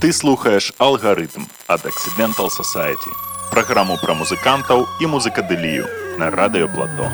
Ты слухаеш алгарытм ад Accidental Society. Праграму пра музыкантаў і музыкадылію на радыёплато.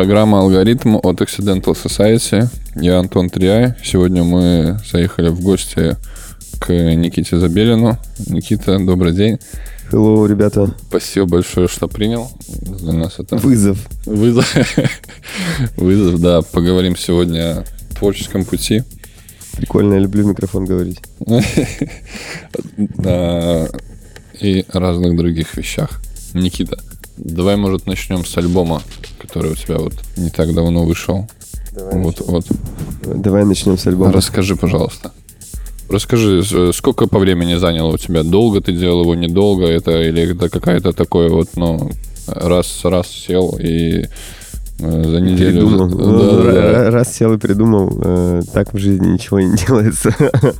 Программа «Алгоритм» от Accidental Society. Я Антон Триай. Сегодня мы заехали в гости к Никите Забелину. Никита, добрый день. Hello, ребята. Спасибо большое, что принял. Для нас это... Вызов. Вызов. Вызов, да. Поговорим сегодня о творческом пути. Прикольно, я люблю микрофон говорить. Да, И разных других вещах. Никита, давай, может, начнем с альбома, который у тебя вот не так давно вышел. Вот, вот. Давай начнем с альбома. Расскажи, пожалуйста. Расскажи, с- сколько по времени заняло у тебя? Долго ты делал его, недолго это? Или это какая-то такое вот, ну, раз, раз сел и э, за неделю... Придумал. Да, Ну, да, да. ра- Раз сел и придумал, э, так в жизни ничего не делается.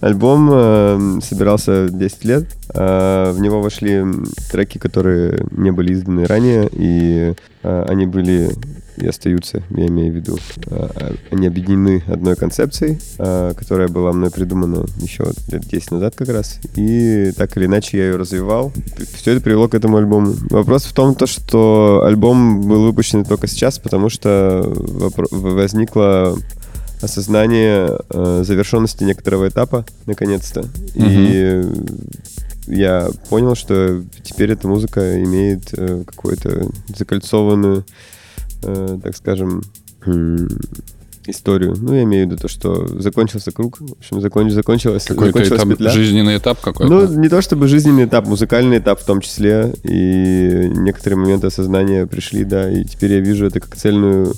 Альбом э, собирался 10 лет. Э, В него вошли треки, которые не были изданы ранее, и э, они были и остаются, я имею в виду. э, Они объединены одной концепцией, которая была мной придумана еще лет 10 назад как раз. И так или иначе я ее развивал. Все это привело к этому альбому. Вопрос в том, то, что альбом был выпущен только сейчас, потому что возникло осознание завершенности некоторого этапа, наконец-то. И я понял, что теперь эта музыка имеет э, какую-то закольцованную, э, так скажем, историю. Ну, я имею в виду то, что закончился круг. В общем, закон- закончилась, Какой-то закончилась этап, петля. жизненный этап какой-то? Ну, не то чтобы жизненный этап, музыкальный этап в том числе. И некоторые моменты осознания пришли, да. И теперь я вижу это как цельную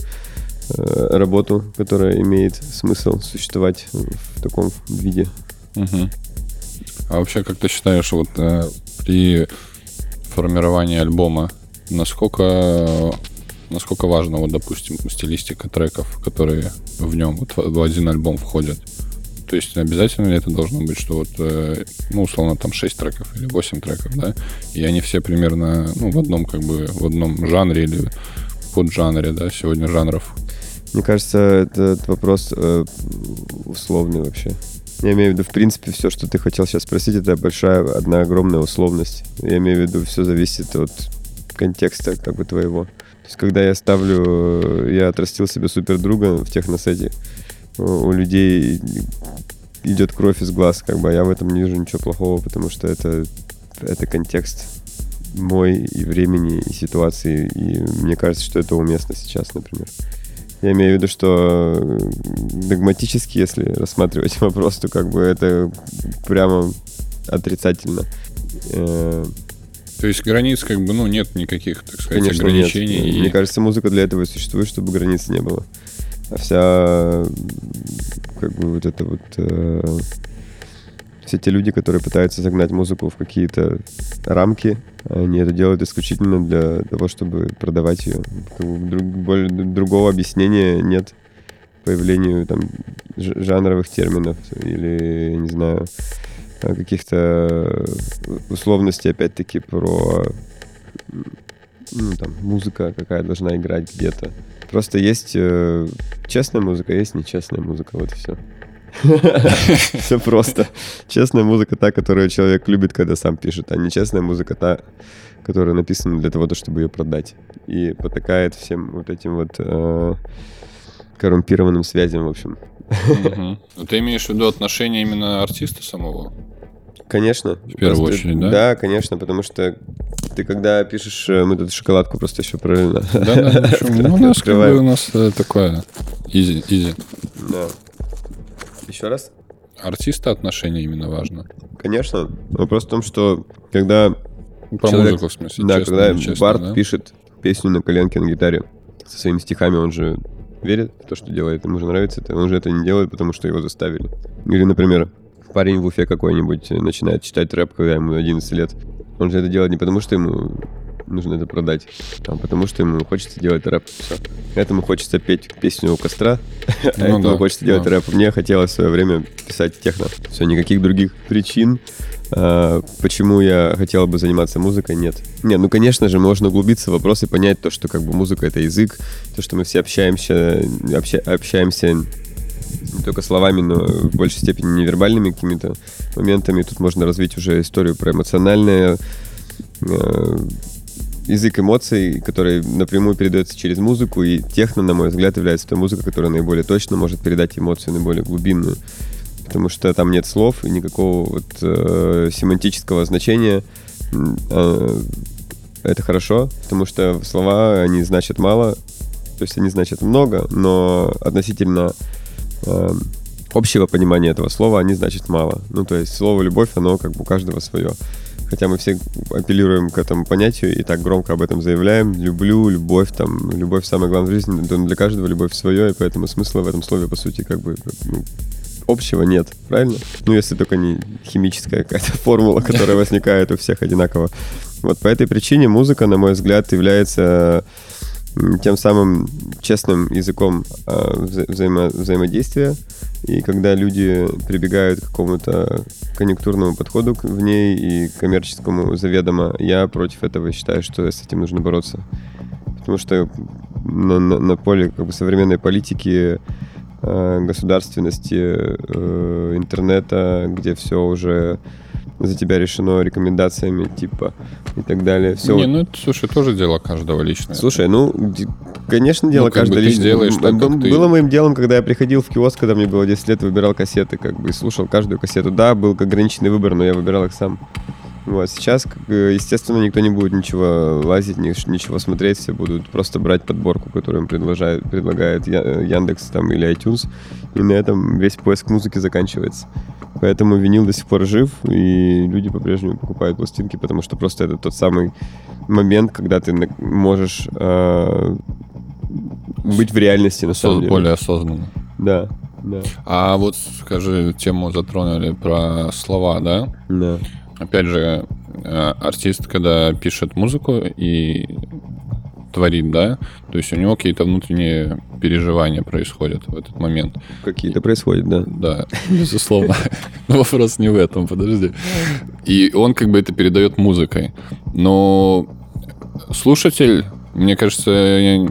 э, работу, которая имеет смысл существовать в таком виде. Мгм. А вообще, как ты считаешь, вот э, при формировании альбома, насколько, насколько важно, вот, допустим, стилистика треков, которые в нем вот, в один альбом входят? То есть обязательно ли это должно быть, что вот, э, ну, условно, там 6 треков или 8 треков, да, и они все примерно, ну, в одном, как бы, в одном жанре или поджанре, да, сегодня жанров. Мне кажется, этот вопрос э, условный вообще. Я имею в виду, в принципе, все, что ты хотел сейчас спросить, это большая, одна огромная условность. Я имею в виду, все зависит от контекста как бы твоего. То есть, когда я ставлю, я отрастил себе супер друга в техносете, у людей идет кровь из глаз, как бы, а я в этом не вижу ничего плохого, потому что это, это контекст мой и времени, и ситуации, и мне кажется, что это уместно сейчас, например. Я имею в виду, что э, догматически, если рассматривать вопрос, то как бы это прямо отрицательно. Э, То есть границ, как бы, ну, нет никаких, так сказать, Конечно, ограничений. нет. и- Мне кажется, музыка для этого и существует, чтобы границ не было. А вся, как бы вот это вот, э, все те люди, которые пытаются загнать музыку в какие-то рамки, они это делают исключительно для того, чтобы продавать ее. Как бы друг- более- другого объяснения нет появлению там жанровых терминов или, не знаю, э, каких-то условностей, опять-таки, про ну, там, музыка, какая должна играть где-то. Просто есть э, честная музыка, есть нечестная музыка, вот и все. Все просто. Честная музыка та, которую человек любит, когда сам пишет, а нечестная музыка та, которая написана для того, чтобы ее продать. И потакает всем вот этим вот э, коррумпированным связям, в общем. Ну, Ты имеешь в виду отношение именно артиста самого? Конечно. В первую очередь, да? Да, конечно, потому что ты когда пишешь, э, мы тут шоколадку просто еще параллельно. Да, да, почему? Ну, у нас как бы у нас такое изи, изи. Да. Еще раз? артиста отношение именно важно. Конечно. Вопрос в том, что когда Про Человек- музыку, в смысле, Да, честно, когда нечестно, Барт да? пишет песню на коленке на гитаре со своими стихами, он же верит в то, что делает, ему же нравится это, он же это не делает, потому что его заставили. Или, например, парень в Уфе какой-нибудь начинает читать рэп, когда ему 11 лет. Он же это делает не потому, что ему нужно это продать, а потому что ему хочется делать рэп. Этому хочется петь песню у костра, а Ну этому да, хочется делать рэп. Мне хотелось в свое время писать техно. Все, никаких других причин, а, почему я хотел бы заниматься музыкой, нет. Не, ну, конечно же, можно углубиться в вопрос и понять то, что как бы музыка — это язык, то, что мы все общаемся, обща- общаемся не только словами, но в большей степени невербальными какими-то моментами. Тут можно развить уже историю про эмоциональное, э, язык эмоций, который напрямую передается через музыку, и техно, на мой взгляд, является той музыкой, которая наиболее точно может передать эмоцию, наиболее глубинную. Потому что там нет слов и никакого вот э, семантического значения. Э, это хорошо, потому что слова, они значат мало, то есть они значат много, но относительно э, общего понимания этого слова они значат мало. Ну, то есть слово «любовь», оно как бы у каждого свое. Хотя мы все апеллируем к этому понятию и так громко об этом заявляем. Люблю, любовь, там, любовь самое главное в жизни, но для каждого любовь свое, и поэтому смысла в этом слове, по сути, как бы ну, общего нет, правильно? Ну, если только не химическая какая-то формула, которая возникает у всех одинаково. Вот по этой причине музыка, на мой взгляд, является тем самым честным языком а, вза- взаимо- взаимодействия. И когда люди прибегают к какому-то конъюнктурному подходу к- в ней и коммерческому заведомо, я против этого считаю, что с этим нужно бороться. Потому что на, на- на поле как бы, современной политики, э, государственности, э, интернета, где все уже за тебя решено рекомендациями типа и так далее. Все Не, ну это, слушай, тоже дело каждого личное. Слушай, ну, конечно, дело Ну, ты личное. так, м, ты- Было моим делом, когда я приходил в киоск, когда мне было 10 лет, выбирал кассеты, как бы, и слушал каждую кассету. Да, был ограниченный выбор, но я выбирал их сам. Вот, сейчас, как бы, естественно, никто не будет ничего лазить, ни- ничего смотреть, все будут просто брать подборку, которую им предлагает э, Яндекс там, или iTunes, и на этом весь поиск музыки заканчивается. Поэтому винил до сих пор жив, и люди по-прежнему покупают пластинки, потому что просто это тот самый момент, когда ты можешь э, быть в реальности на самом деле. более осознанно. Да, да, А вот, скажи, тему затронули про слова, да? да. Опять же, э, артист, когда пишет музыку и творит, да, то есть у него какие-то внутренние переживания происходят в этот момент. Какие-то происходят, да. Да, безусловно. Но вопрос не в этом, подожди. И он как бы это передает музыкой. Но слушатель, мне кажется,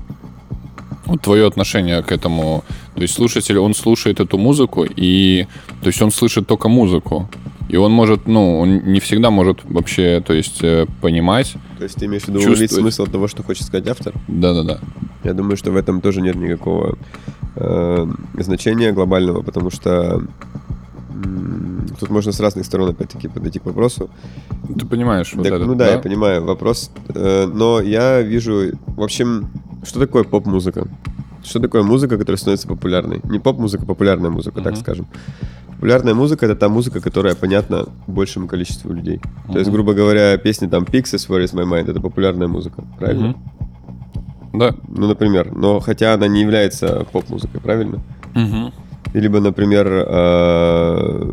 вот твое отношение к этому, то есть слушатель, он слушает эту музыку, и то есть он слышит только музыку. И он может, ну, он не всегда может вообще, то есть, э, понимать. То есть ты имеешь в виду уловить смысл того, что хочет сказать автор? Да-да-да. Я думаю, что в этом тоже нет никакого э, значения глобального, потому что тут можно с разных сторон опять-таки подойти к вопросу. Ты понимаешь, вот Так, это, ну да, я понимаю вопрос. Э, но я вижу, в общем, что такое поп-музыка? Что такое музыка, которая становится популярной? Не поп-музыка, популярная музыка, так Мгм. скажем. Популярная музыка — это та музыка, которая понятна большему количеству людей. То есть, грубо говоря, песни там Pixies, Where is my mind — это популярная музыка, правильно? Мгм. Да. Ну, например. Но хотя она не является поп-музыкой, правильно? Мгм. Либо, например, э,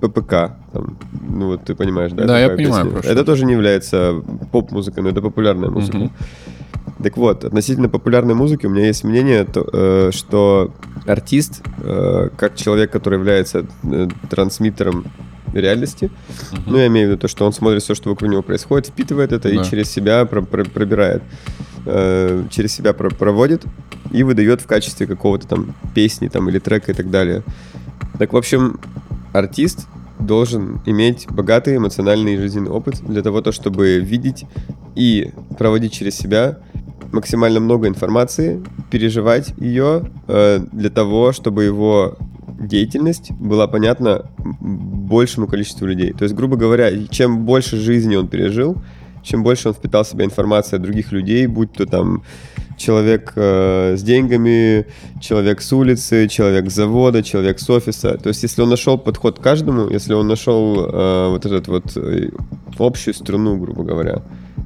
ППК. там. Ну, вот ты понимаешь, да? Да, я понимаю, песня. Это тоже не является поп-музыкой, но это популярная музыка. Мгм. Так вот, относительно популярной музыки у меня есть мнение, то, э, что артист, э, как человек, который является э, трансмиттером реальности, ну, я имею в виду то, что он смотрит все, что вокруг него происходит, впитывает это Да. и через себя про- про- пробирает, э, через себя про- проводит и выдает в качестве какого-то там песни там, или трека и так далее. Так, в общем, артист должен иметь богатый эмоциональный и жизненный опыт для того, то, чтобы видеть и проводить через себя максимально много информации, переживать ее э, для того, чтобы его деятельность была понятна большему количеству людей. То есть, грубо говоря, чем больше жизни он пережил, чем больше он впитал в себя информации от других людей, будь то там человек э, с деньгами, человек с улицы, человек с завода, человек с офиса. То есть, если он нашел подход к каждому, если он нашел э, вот этот вот э, общую струну, грубо говоря,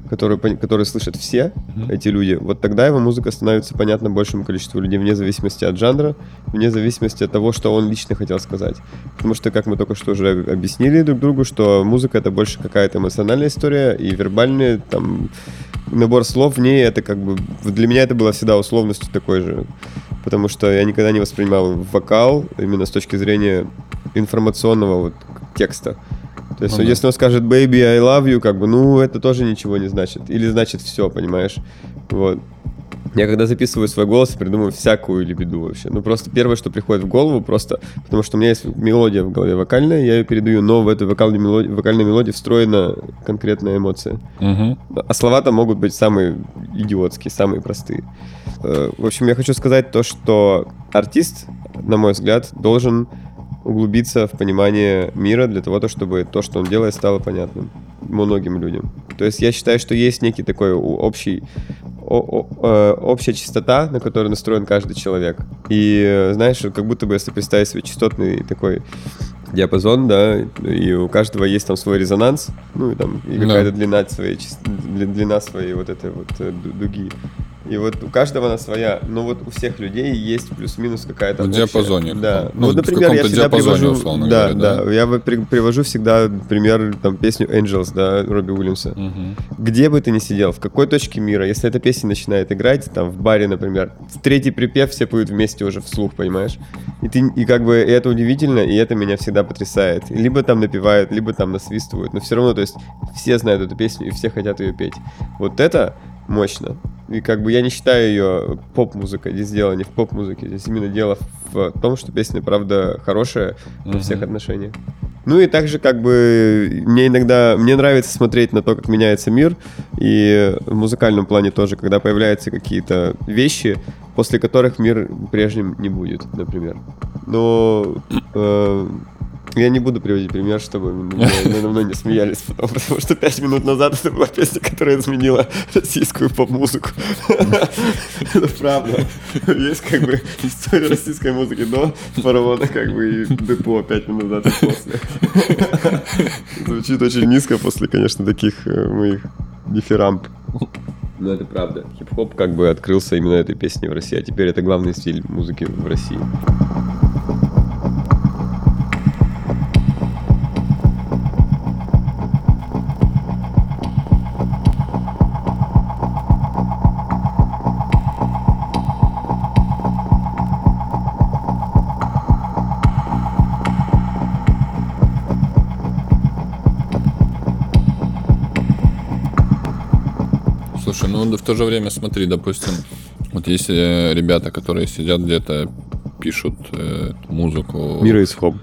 которую, которую слышат все эти люди, вот тогда его музыка становится понятна большему количеству людей, вне зависимости от жанра, вне зависимости от того, что он лично хотел сказать. Потому что, как мы только что уже об- объяснили друг другу, что музыка это больше какая-то эмоциональная история, и вербальный там набор слов в ней, это как бы... Для меня это было всегда условностью такой же. Потому что я никогда не воспринимал вокал именно с точки зрения информационного вот текста. То есть, Ну да. если он скажет «baby, I love you», как бы, ну, это тоже ничего не значит. Или значит все, понимаешь? Вот. Я когда записываю свой голос, придумываю всякую лебеду вообще. Ну, просто первое, что приходит в голову, просто потому что у меня есть мелодия в голове вокальная, я ее передаю, но в эту вокальную мелодию, вокальной мелодии встроена конкретная эмоция. Мгм. А слова там могут быть самые идиотские, самые простые. Э, В общем, я хочу сказать то, что артист, на мой взгляд, должен углубиться в понимание мира для того, то, чтобы то, что он делает, стало понятным многим людям. То есть я считаю, что есть некий такой общий э, общая частота, на которой настроен каждый человек. И э, знаешь, как будто бы если представить себе частотный такой диапазон, да, и у каждого есть там свой резонанс, ну и там и Да. какая-то длина своей длина своей вот этой вот э, ду- дуги. И вот у каждого она своя, но вот у всех людей есть плюс-минус какая-то В общая. диапазоне Да. Ну, ну, вот, например, я всегда привожу, условно да, говоря, да? да, я при- привожу всегда пример там песню Angels, да, Робби Уильямса. Мгм. Где бы ты ни сидел, в какой точке мира, если эта песня начинает играть, там, в баре, например, в третий припев все поют вместе уже вслух, понимаешь? И ты, и как бы, и это удивительно, и это меня всегда потрясает. Либо там напевают, либо там насвистывают, но все равно, то есть, все знают эту песню, и все хотят ее петь. Вот это мощно. И как бы я не считаю ее поп-музыкой, здесь дело не в поп-музыке, здесь именно дело в том, что песня, правда, хорошая во Мгм. всех отношениях. Ну и также как бы мне иногда, мне нравится смотреть на то, как меняется мир, и в музыкальном плане тоже, когда появляются какие-то вещи, после которых мир прежним не будет, например. Но э, я не буду приводить пример, чтобы надо мной не смеялись потом, потому что пять минут назад это была песня, которая изменила российскую поп-музыку. Это правда. Есть как бы история российской музыки до фараона, как бы и депо пять минут назад и после. Звучит очень низко после, конечно, таких э, моих дифирамб. Но это правда. Хип-хоп как бы открылся именно этой песней в России, а теперь это главный стиль музыки в России. То же время смотри, допустим, вот есть э, ребята, которые сидят где-то, пишут э, музыку. Мира из Хом.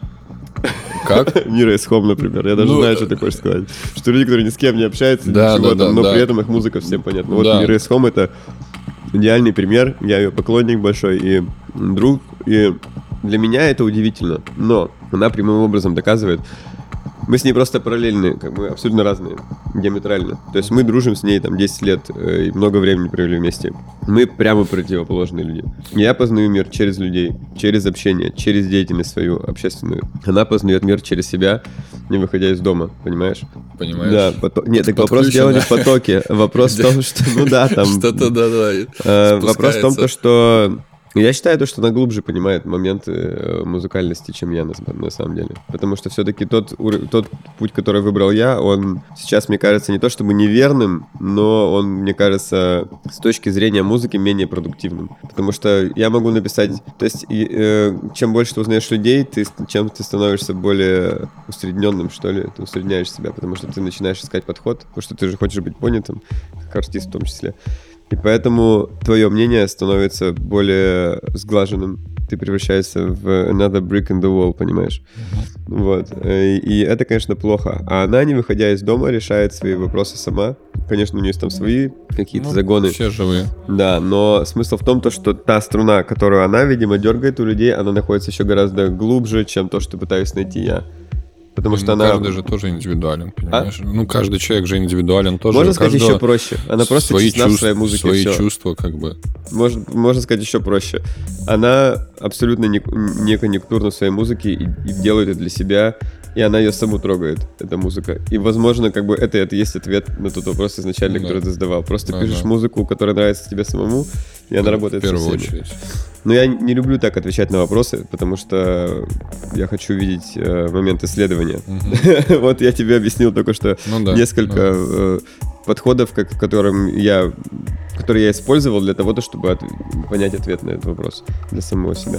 Как? Мира из Хом, например. Я даже Ну, знаю, что ты хочешь сказать. Что люди, которые ни с кем не общаются, Да, ничего да, там, да, но да. при этом их музыка всем понятна. Вот Да. Мира из Хом это идеальный пример. Я ее поклонник большой и друг. И для меня это удивительно. Но она прямым образом доказывает, мы с ней просто параллельны, как бы абсолютно разные, диаметрально. То есть мы дружим с ней там 10 лет э, и много времени провели вместе. Мы прямо противоположные люди. Я познаю мир через людей, через общение, через деятельность свою общественную. Она познает мир через себя, не выходя из дома, понимаешь? Понимаешь? Да, пото- нет, так вопрос не в потоке. Вопрос в том, что, ну да, там... Что-то, да-да. Э, Вопрос в том, что я считаю, то, что она глубже понимает моменты э, музыкальности, чем я на, самом деле. Потому что все-таки тот, тот путь, который выбрал я, он сейчас, мне кажется, не то чтобы неверным, но он, мне кажется, с точки зрения музыки менее продуктивным. Потому что я могу написать... То есть, э, чем больше ты узнаешь людей, ты, чем ты становишься более усредненным, что ли, ты усредняешь себя, потому что ты начинаешь искать подход, потому что ты же хочешь быть понятым, как артист в том числе. И поэтому твое мнение становится более сглаженным. Ты превращаешься в another brick in the wall, понимаешь? Вот. И это, конечно, плохо. А она, не выходя из дома, решает свои вопросы сама. Конечно, у нее есть там свои какие-то Ну, загоны. Все живые. Да, но смысл в том, то, что та струна, которую она, видимо, дергает у людей, она находится еще гораздо глубже, чем то, что пытаюсь найти я. Потому что Ну, она... Каждый же тоже индивидуален, понимаешь? Ну, каждый человек же индивидуален тоже. Можно сказать еще проще. Она просто свои честна в чувства, своей музыке. Свои всё. чувства, как бы. Можно, можно сказать еще проще. Она абсолютно не, не конъюнктурна в своей музыке и, и делает это для себя, и она ее саму трогает, эта музыка. И, возможно, как бы это, это есть ответ на тот вопрос изначально, Ну да. который ты задавал. Просто Да, пишешь да. музыку, которая нравится тебе самому, и она Ну, работает В со первую всеми. очередь. Но я не люблю так отвечать на вопросы, потому что я хочу видеть э, момент исследования. Мгм. Вот я тебе объяснил только что Ну да. несколько да. э, подходов, как, которым я, которые я использовал для того, чтобы от- понять ответ на этот вопрос для самого себя.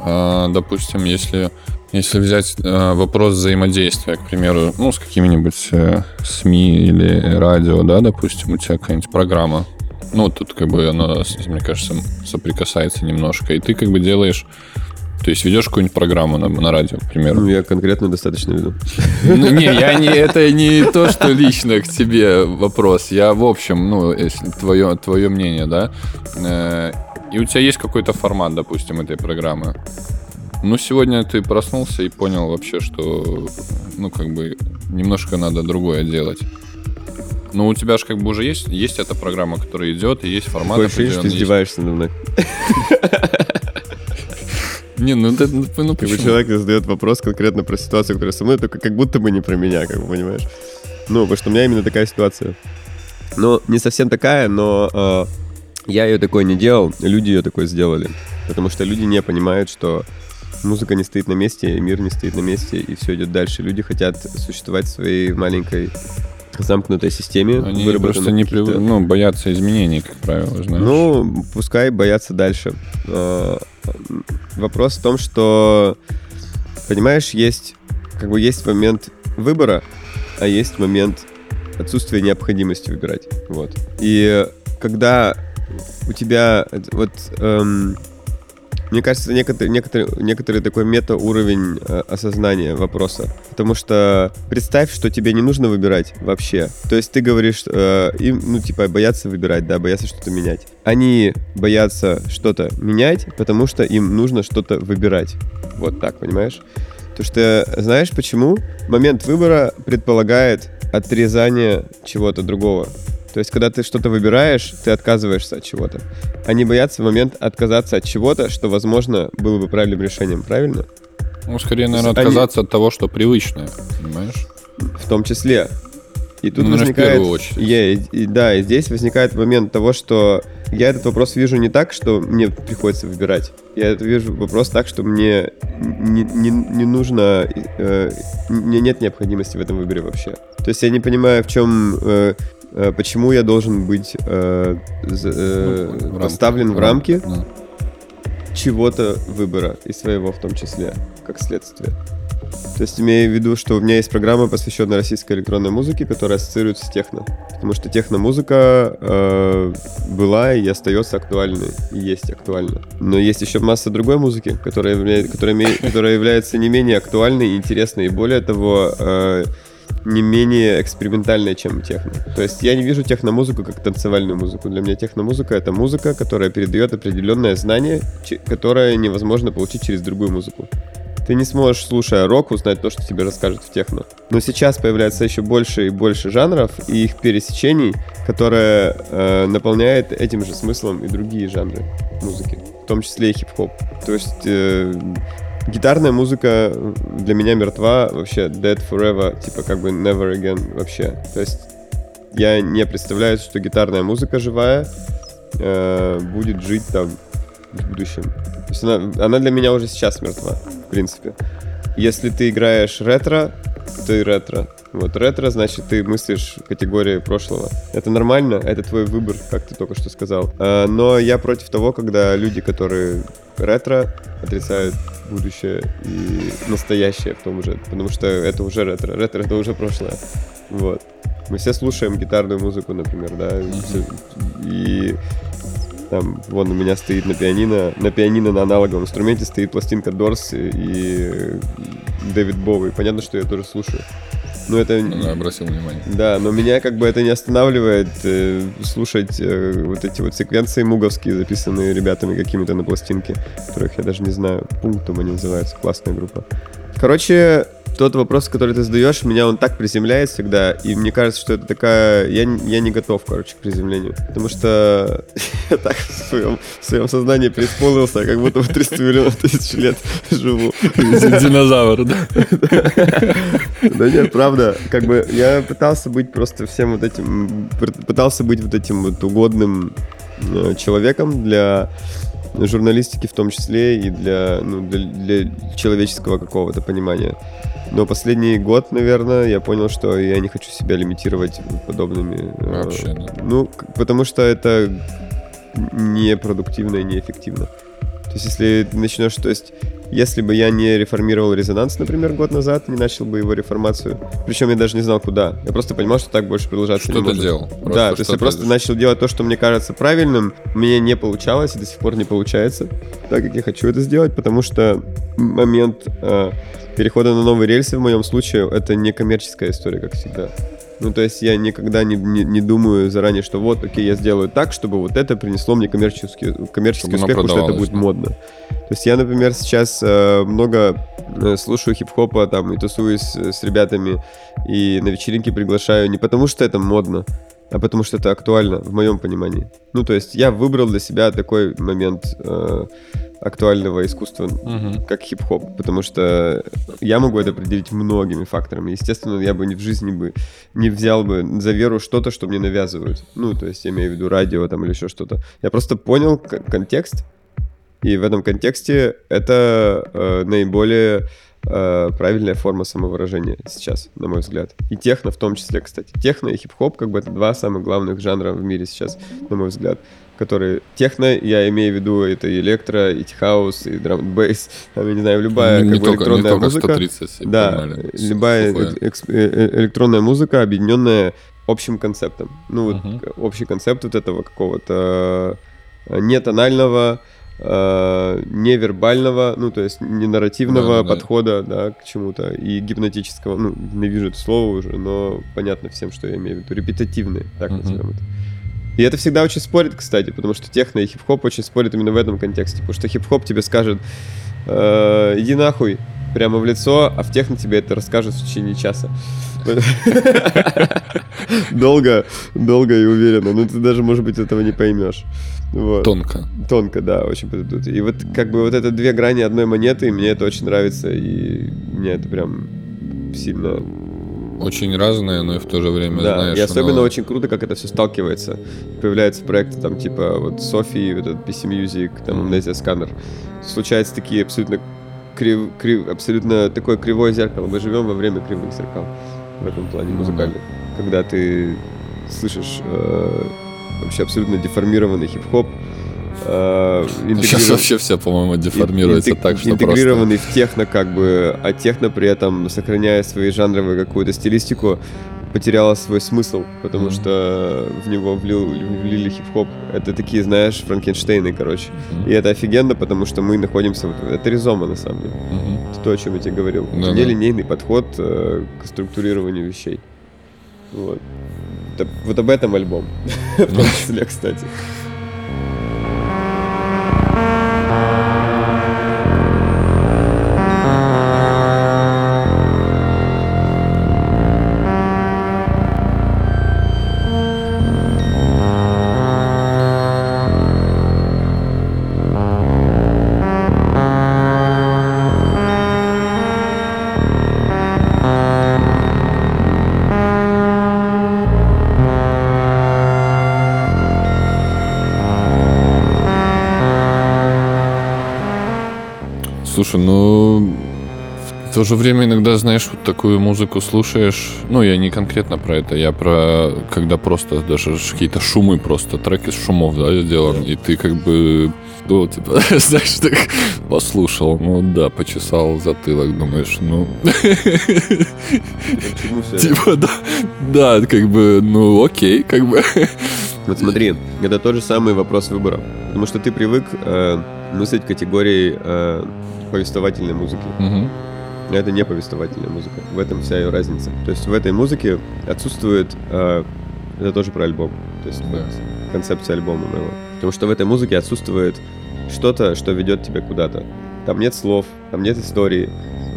А, допустим, если, если взять э, вопрос взаимодействия, к примеру, ну, с какими-нибудь э, СМИ или радио, да, допустим, у тебя какая-нибудь программа. Ну, тут как бы она, мне кажется, соприкасается немножко. И ты как бы делаешь, то есть ведешь какую-нибудь программу на, на радио, к примеру. Ну, я конкретно достаточно веду. Ну, не, я не, это не то, что лично к тебе вопрос. Я, в общем, ну, если твое, твое мнение, да. Э, и у тебя есть какой-то формат, допустим, этой программы. Ну, сегодня ты проснулся и понял вообще, что, ну, как бы, немножко надо другое делать. Ну, у тебя же как бы уже есть, есть эта программа, которая идет, и есть формат ты определенный, есть- издеваешься надо мной. Не, ну, ты, ну, ну, Как бы почему? человек задает вопрос конкретно про ситуацию, которая со мной, только как будто бы не про меня, как бы, понимаешь? Ну, потому что у меня именно такая ситуация. Ну, не совсем такая, но э, я ее такой не делал, люди ее такой сделали. Потому что люди не понимают, что музыка не стоит на месте, мир не стоит на месте, и все идет дальше. Люди хотят существовать в своей маленькой замкнутой системе. Они просто не прив- ну, боятся изменений, как правило, знаешь. ну, пускай боятся дальше. Э, Вопрос в том, что, понимаешь, есть как бы есть момент выбора, а есть момент отсутствия необходимости выбирать. Вот. И когда у тебя э, вот эм, мне кажется, некоторый, некоторый, некоторый такой мета-уровень э, осознания вопроса. Потому что представь, что тебе не нужно выбирать вообще. То есть ты говоришь, э, им, ну, типа, боятся выбирать, да, боятся что-то менять. Они боятся что-то менять, потому что им нужно что-то выбирать. Вот так, понимаешь? Потому что, знаешь почему? Момент выбора предполагает отрезание чего-то другого. То есть, когда ты что-то выбираешь, ты отказываешься от чего-то. Они боятся в момент отказаться от чего-то, что, возможно, было бы правильным решением, правильно? Ну, скорее, наверное, они- отказаться от того, что привычное, понимаешь? В том числе. И тут Ну, в возникает... первую очередь. Я- и- и да, и здесь возникает момент того, что я этот вопрос вижу не так, что мне приходится выбирать. Я это вижу вопрос так, что мне не, не- не нужно... э, мне нет необходимости в этом выборе вообще. То есть я не понимаю, в чем... э, почему я должен быть э, э, Ну, в поставлен в рамки да. чего-то выбора, и своего в том числе, как следствие. То есть имея в виду, что у меня есть программа, посвященная российской электронной музыке, которая ассоциируется с техно. Потому что техно-музыка э, была и остается актуальной, и есть актуальна. Но есть еще масса другой музыки, которая, являет- которая, которая является не менее актуальной и интересной, и более того, э, не менее экспериментальная, чем техно. То есть я не вижу техномузыку как танцевальную музыку. Для меня техномузыка — это музыка, которая передает определенное знание, которое невозможно получить через другую музыку. Ты не сможешь, слушая рок, узнать то, что тебе расскажут в техно. Но сейчас появляется еще больше и больше жанров и их пересечений, которые э, наполняет этим же смыслом и другие жанры музыки, в том числе и хип-хоп. То есть э, гитарная музыка для меня мертва, вообще dead forever, типа как бы never again вообще. То есть я не представляю, что гитарная музыка живая э, будет жить там в будущем. То есть она, она для меня уже сейчас мертва, в принципе. Если ты играешь ретро, то и ретро. Вот ретро, значит, ты мыслишь в категории прошлого. Это нормально, это твой выбор, как ты только что сказал. А, но я против того, когда люди, которые ретро, отрицают будущее и настоящее в том же, потому что это уже ретро. Ретро это уже прошлое. Вот. Мы все слушаем гитарную музыку, например, да, и там, вон у меня стоит на пианино, на пианино на аналоговом инструменте стоит пластинка Дорс и Дэвид Боуи. Понятно, что я тоже слушаю. Но это... Ну, да, обратил внимание. Да, но меня как бы это не останавливает э, слушать э, вот эти вот секвенции муговские, записанные ребятами какими-то на пластинке, которых я даже не знаю. Пунктом они называются, классная группа. Короче, тот вопрос, который ты задаешь, меня он так приземляет всегда, и мне кажется, что это такая... Я, я не готов, короче, к приземлению. Потому что я так в своем, в своем сознании преисполнился, как будто в 300 миллионов тысяч лет живу. Динозавр, да? Да нет, правда, как бы я пытался быть просто всем вот этим, пытался быть вот этим вот угодным э, человеком для журналистики в том числе и для, ну, для, для человеческого какого-то понимания. Но последний год, наверное, я понял, что я не хочу себя лимитировать подобными. э, Вообще, да. Ну, потому что это непродуктивно и неэффективно. То есть, если ты начнешь, то есть, если бы я не реформировал резонанс, например, год назад, не начал бы его реформацию, причем я даже не знал куда, я просто понимал, что так больше продолжаться не Что ты может. делал? да, Просто то есть я просто начал делать то, что мне кажется правильным, мне не получалось и до сих пор не получается, так как я хочу это сделать, потому что момент э, перехода на новые рельсы в моем случае это не коммерческая история, как всегда. Ну, то есть я никогда не, не, не думаю заранее, что вот, окей, я сделаю так, чтобы вот это принесло мне коммерческий, коммерческий Чтобы успех, потому что это будет да. модно. То есть я, например, сейчас э, много э, слушаю хип-хопа там и тусуюсь э, с ребятами и на вечеринки приглашаю не потому, что это модно, а потому что это актуально в моем понимании. Ну, то есть я выбрал для себя такой момент э, актуального искусства, Мгм. как хип-хоп, потому что я могу это определить многими факторами. Естественно, я бы ни в жизни бы не взял бы за веру что-то, что мне навязывают. Ну, то есть я имею в виду радио там или еще что-то. Я просто понял контекст, и в этом контексте это э, наиболее э, правильная форма самовыражения сейчас, на мой взгляд. И техно в том числе, кстати. Техно и хип-хоп как бы это два самых главных жанра в мире сейчас, на мой взгляд. Которые техно, я имею в виду, это и электро, и хаус, и драм бейс, там, я не знаю, любая не, как не бы, только, не электронная только музыка. 130, Да, погнали. С- любая сухое. э- э- электронная музыка, объединенная общим концептом. Ну, вот к- общий концепт вот этого какого-то нетонального, э, невербального, ну, то есть не нарративного Да-да-да. подхода, да, к чему-то, и гипнотического, ну, не вижу это слово уже, но понятно всем, что я имею в виду, репетативные, так Мгм. назовем это. И это всегда очень спорит, кстати, потому что техно и хип-хоп очень спорят именно в этом контексте, потому что хип-хоп тебе скажет, «Э, иди нахуй, прямо в лицо, а в техно тебе это расскажут в течение часа. Долго, долго и уверенно. Ну, ты даже, может быть, этого не поймешь. Вот. Тонко. Тонко, да, очень подойдут. И вот как бы вот это две грани одной монеты, и мне это очень нравится, и мне это прям сильно... Очень разные, но и в то же время, да, знаешь... и особенно оно- очень круто, как это все сталкивается. Появляются проекты там типа вот Софии, вот этот PC Music, там. Amnesia Scanner. Случаются такие абсолютно крив, крив- абсолютно такое кривое зеркало. Мы живем во время кривых зеркал в этом плане Ну музыкальных. Когда ты слышишь э, вообще абсолютно деформированный хип-хоп, э, Сейчас интегриров- вообще все, по-моему, деформируется интег- так, что интегрированный в техно, как бы, а техно при этом, сохраняя свои жанровые какую-то стилистику, потеряла свой смысл, потому Мгм. что в него влил, влили хип-хоп. Это такие, знаешь, Франкенштейны, короче. просто... И это офигенно, потому что мы находимся... вот- Это ризома, на самом деле. Мгм. Это то, о чем я тебе говорил. Это Да-да. нелинейный подход э, к структурированию вещей. Вот. Вот об этом альбом. В том числе, кстати. Слушай, ну в то же время иногда, знаешь, вот такую музыку слушаешь. Ну, я не конкретно про это, я про когда просто даже какие-то шумы, просто трек из шумов, да, сделан, и ты как бы, ну, типа, знаешь, так послушал, ну да, почесал затылок, думаешь, ну, типа, да, да, как бы, ну, окей, как бы. Вот смотри, это тот же самый вопрос выбора. Потому что ты привык э, мыслить категорией э, повествовательной музыки. А это не повествовательная музыка. В этом вся ее разница. То есть в этой музыке отсутствует... э, это тоже про альбом. То есть Да. вот концепция альбома моего. Потому что в этой музыке отсутствует что-то, что ведет тебя куда-то. Там нет слов, там нет истории.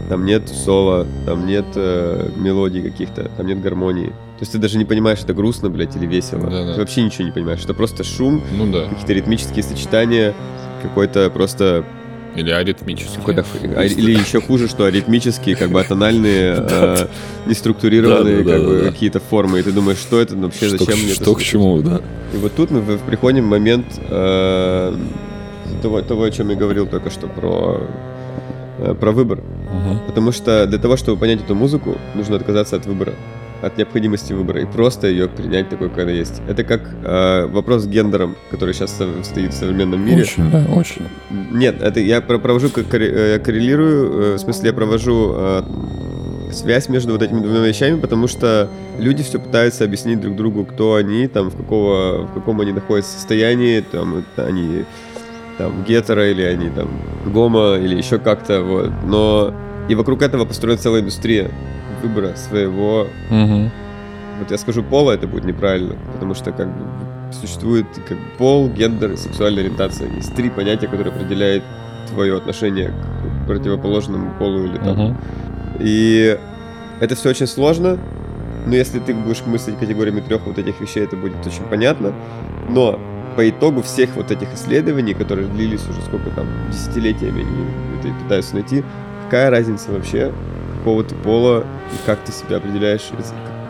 там нет соло, там нет э, мелодий каких-то, там нет гармонии. То есть ты даже не понимаешь, это грустно, блядь, или весело. Да-да. Ты вообще ничего не понимаешь. Это просто шум, Ну да. какие-то ритмические сочетания, какой-то просто Или какой-то ф- а- или еще хуже, что аритмические, как бы атональные, э, неструктурированные, Да-да-да-да-да. как бы какие-то формы, и ты думаешь, что это вообще, что, зачем мне это что к чему, да. И вот тут мы приходим в момент э, того, того, о чем я говорил только что про э, про выбор, потому что для того, чтобы понять эту музыку, нужно отказаться от выбора, от необходимости выбора и просто ее принять такой, какая она есть. Это как э, вопрос с гендером, который сейчас стоит в современном мире. Очень, да, очень. Нет, это я про- провожу, как э, коррелирую, э, в смысле я провожу э, связь между вот этими двумя вещами, потому что люди все пытаются объяснить друг другу, кто они, там, в, какого, в каком они находятся состоянии, там, они там гетеро или они там гомо или еще как-то, вот. Но и вокруг этого построена целая индустрия выбора своего Мгм. вот я скажу пола, это будет неправильно, потому что как бы существует как бы пол, гендер и сексуальная ориентация. Есть три понятия, которые определяют твое отношение к противоположному полу или там. Мгм. И это все очень сложно, но если ты будешь мыслить категориями трех вот этих вещей, это будет очень понятно. Но по итогу всех вот этих исследований, которые длились уже сколько там, десятилетиями, это пытаются найти, какая разница вообще, какого ты пола и как ты себя определяешь,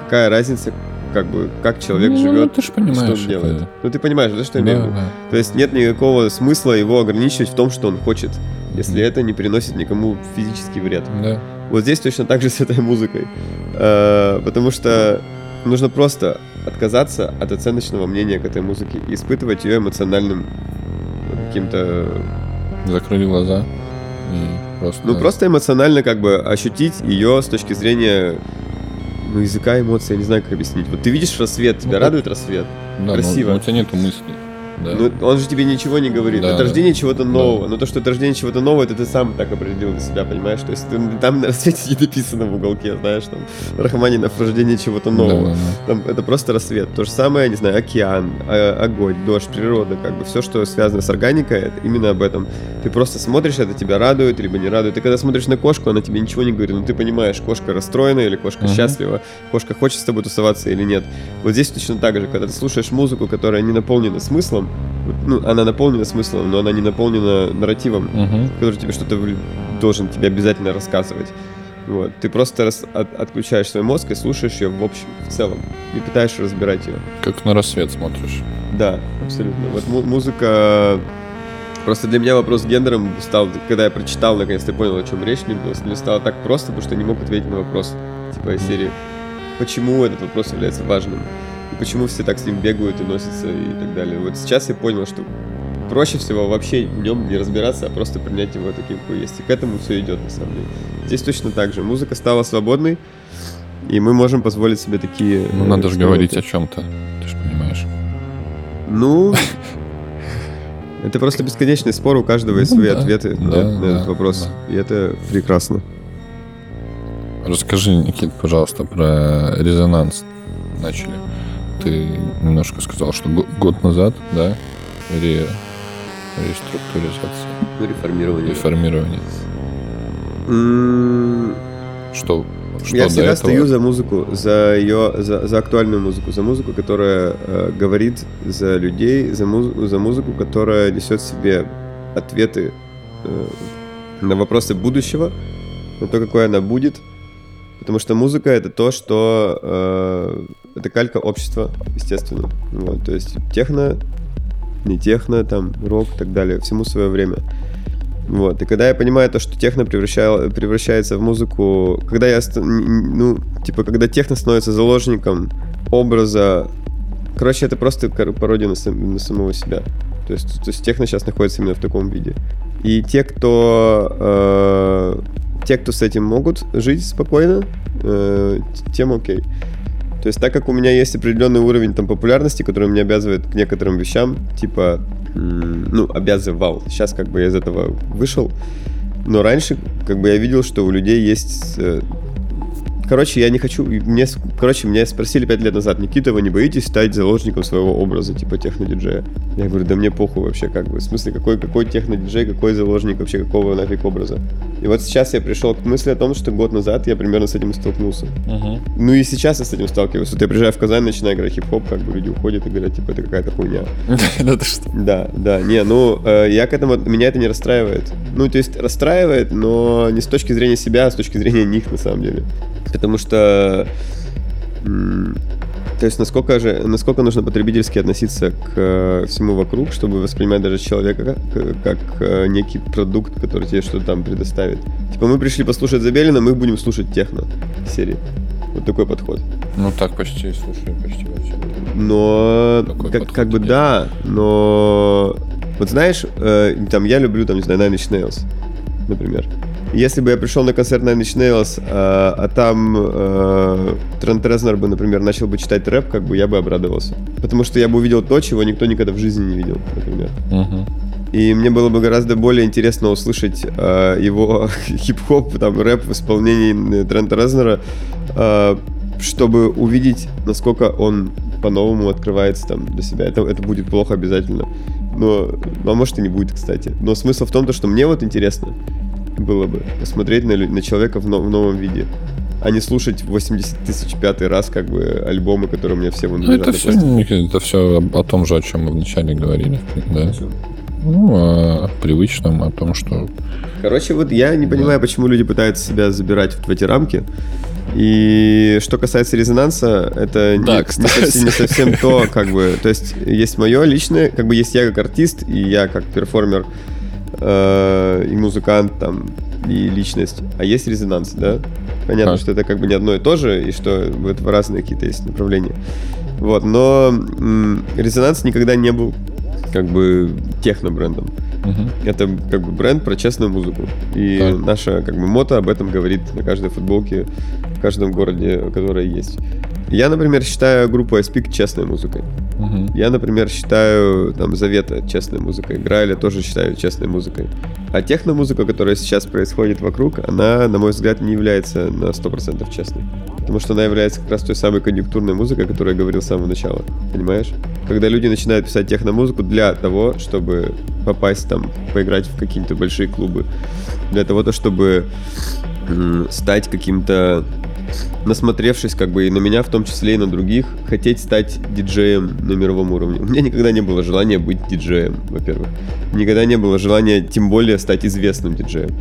какая разница, как бы, как человек Ну, живет, ты ж что понимаешь, он делает. это- Ну ты понимаешь, да, что я Да, имею в виду? да. То есть нет никакого смысла его ограничивать в том, что он хочет, если это не приносит никому физический вред. Да. Вот здесь точно так же с этой музыкой. Э, Потому что нужно просто отказаться от оценочного мнения к этой музыке и испытывать ее эмоциональным каким-то... Закрыли глаза и просто... Ну, просто эмоционально как бы ощутить ее с точки зрения ну, языка эмоций, я не знаю, как объяснить. Вот ты видишь рассвет, тебя Ну, радует рассвет. да, ну, красиво. ну, у тебя нету мыслей. Да. Ну, он же тебе ничего не говорит. Да, это да. рождение чего-то нового. Да. Но то, что это рождение чего-то нового, это ты сам так определил для себя, понимаешь? То есть ты- там на рассвете не написано в уголке, знаешь, там Рахманинов рождение чего-то нового. Да, да, Там, это просто рассвет. То же самое, не знаю, океан, а- огонь, дождь, природа, как бы все, что связано с органикой, это именно об этом. Ты просто смотришь, это тебя радует, либо не радует. Ты когда смотришь на кошку, она тебе ничего не говорит, но ты понимаешь, кошка расстроена или кошка Мгм. счастлива, кошка хочет с тобой тусоваться или нет. Вот здесь точно так же, когда ты слушаешь музыку, которая не наполнена смыслом, ну, она наполнена смыслом, но она не наполнена нарративом. Мгм. который тебе что-то должен тебе обязательно рассказывать. Вот. Ты просто рас- от- отключаешь свой мозг и слушаешь ее в общем, в целом, и пытаешься разбирать ее. Как на рассвет смотришь. Да, абсолютно. Вот му- музыка... Просто для меня вопрос с гендером стал, когда я прочитал, наконец-то понял, о чем речь, мне, мне стало так просто, потому что не мог ответить на вопрос. Типа из серии, почему этот вопрос является важным, почему все так с ним бегают и носятся и так далее. Вот сейчас я понял, что проще всего вообще в нем не разбираться, а просто принять его таким, какой есть. И к этому все идет, на самом деле. Здесь точно так же. Музыка стала свободной, и мы можем позволить себе такие... Ну, э, надо же говорить о чем-то. Ты же понимаешь. Ну, это просто бесконечный спор, у каждого есть Ну свои ответы на, этот вопрос. И это прекрасно. Расскажи, Никит, пожалуйста, про резонанс. Начали. Ты немножко сказал, что го- год назад, да, ре- реструктуризация, Реформирование. реформирование. М, Что, что Я всегда этого? стою за музыку, за ее, за, за актуальную музыку, за музыку, которая э, говорит за людей, за, муз- за музыку, которая несет в себе ответы э, на вопросы будущего, на то, какой она будет. Потому что музыка это то, что э, это калька общества, естественно. Вот, то есть техно, не техно, там, рок и так далее, всему свое время. Вот. И когда я понимаю то, что техно превращается в музыку, когда я, ну, типа, когда техно становится заложником образа, короче, это просто пародия на, сам- на самого себя. То есть, то есть техно сейчас находится именно в таком виде. И те, кто, э, те, кто с этим могут жить спокойно, э, тем окей. То есть, так как у меня есть определенный уровень там популярности, который меня обязывает к некоторым вещам, типа, ну, обязывал. Сейчас как бы я из этого вышел. Но раньше, как бы я видел, что у людей есть э, короче, я не хочу... Мне, короче, меня спросили пять лет назад, Никита, вы не боитесь стать заложником своего образа, типа технодиджея? Я говорю, да мне похуй вообще, как бы. В смысле, какой, какой технодиджей, какой заложник вообще, какого нафиг образа? И вот сейчас я пришел к мысли о том, что год назад я примерно с этим столкнулся. Ну и сейчас я с этим сталкиваюсь. Вот я приезжаю в Казань, начинаю играть хип-хоп, как бы люди уходят и говорят, типа, это какая-то хуйня. Да, да, не, ну, э, я к этому, меня это не расстраивает. Ну, то есть расстраивает, но не с точки зрения себя, а с точки зрения них, на самом деле. Потому что, то есть насколько же, насколько нужно потребительски относиться к э, всему вокруг, чтобы воспринимать даже человека как, как, э, некий продукт, который тебе что-то там предоставит. Типа мы пришли послушать Забелина, мы будем слушать техно серии. Вот такой подход. Ну так почти, слушай, почти во всем. Но Такой как, как бы да, но вот знаешь, э, там я люблю там не знаю Nine Inch Nails, например. Если бы я пришел на концерт Nine Inch Nails, а, а там э, Трент Резнор бы, например, начал бы читать рэп, как бы я бы обрадовался. Потому что я бы увидел то, чего никто никогда в жизни не видел, например. Мгм. И мне было бы гораздо более интересно услышать э, его хип-хоп, там, рэп в исполнении Трента Резнера, э, чтобы увидеть, насколько он по-новому открывается там для себя. Это, это будет плохо обязательно. Но, ну, а может и не будет, кстати. Но смысл в том, то, что мне вот интересно было бы посмотреть на, на человека в, но- в новом виде, а не слушать 80 тысяч пятый раз как бы альбомы, которые у меня все вон Ну, лежат это все, это все о, том же, о чем мы вначале говорили, да? Ну, о привычном, о том, что Короче, вот я не понимаю, почему люди пытаются себя забирать в эти рамки. И что касается резонанса, это не- Да, не, кстати. совсем, не совсем то, как бы. То есть есть мое личное, как бы есть я как артист, и я как перформер, э, и музыкант там, и личность. А есть резонанс, да? Понятно, А. что это как бы не одно и то же, и что это разные какие-то есть направления. Вот, но м, резонанс никогда не был как бы техно-брендом. мгм. Это как бы бренд про честную музыку. И Так. наша как бы мото об этом говорит на каждой футболке в каждом городе, которая есть. Я, например, считаю группу Aspik честной музыкой. Мгм. Я, например, считаю там Завета честной музыкой. Грайля тоже считаю честной музыкой. А техно-музыка, которая сейчас происходит вокруг, она, на мой взгляд, не является на 100% честной. Потому что она является как раз той самой конъюнктурной музыкой, о которой я говорил с самого начала. Понимаешь? Когда люди начинают писать техно-музыку для того, чтобы попасть там, поиграть в какие-то большие клубы. Для того, то, чтобы стать каким-то насмотревшись как бы и на меня в том числе и на других, хотеть стать диджеем на мировом уровне. У меня никогда не было желания быть диджеем, во-первых. Никогда не было желания, тем более, стать известным диджеем.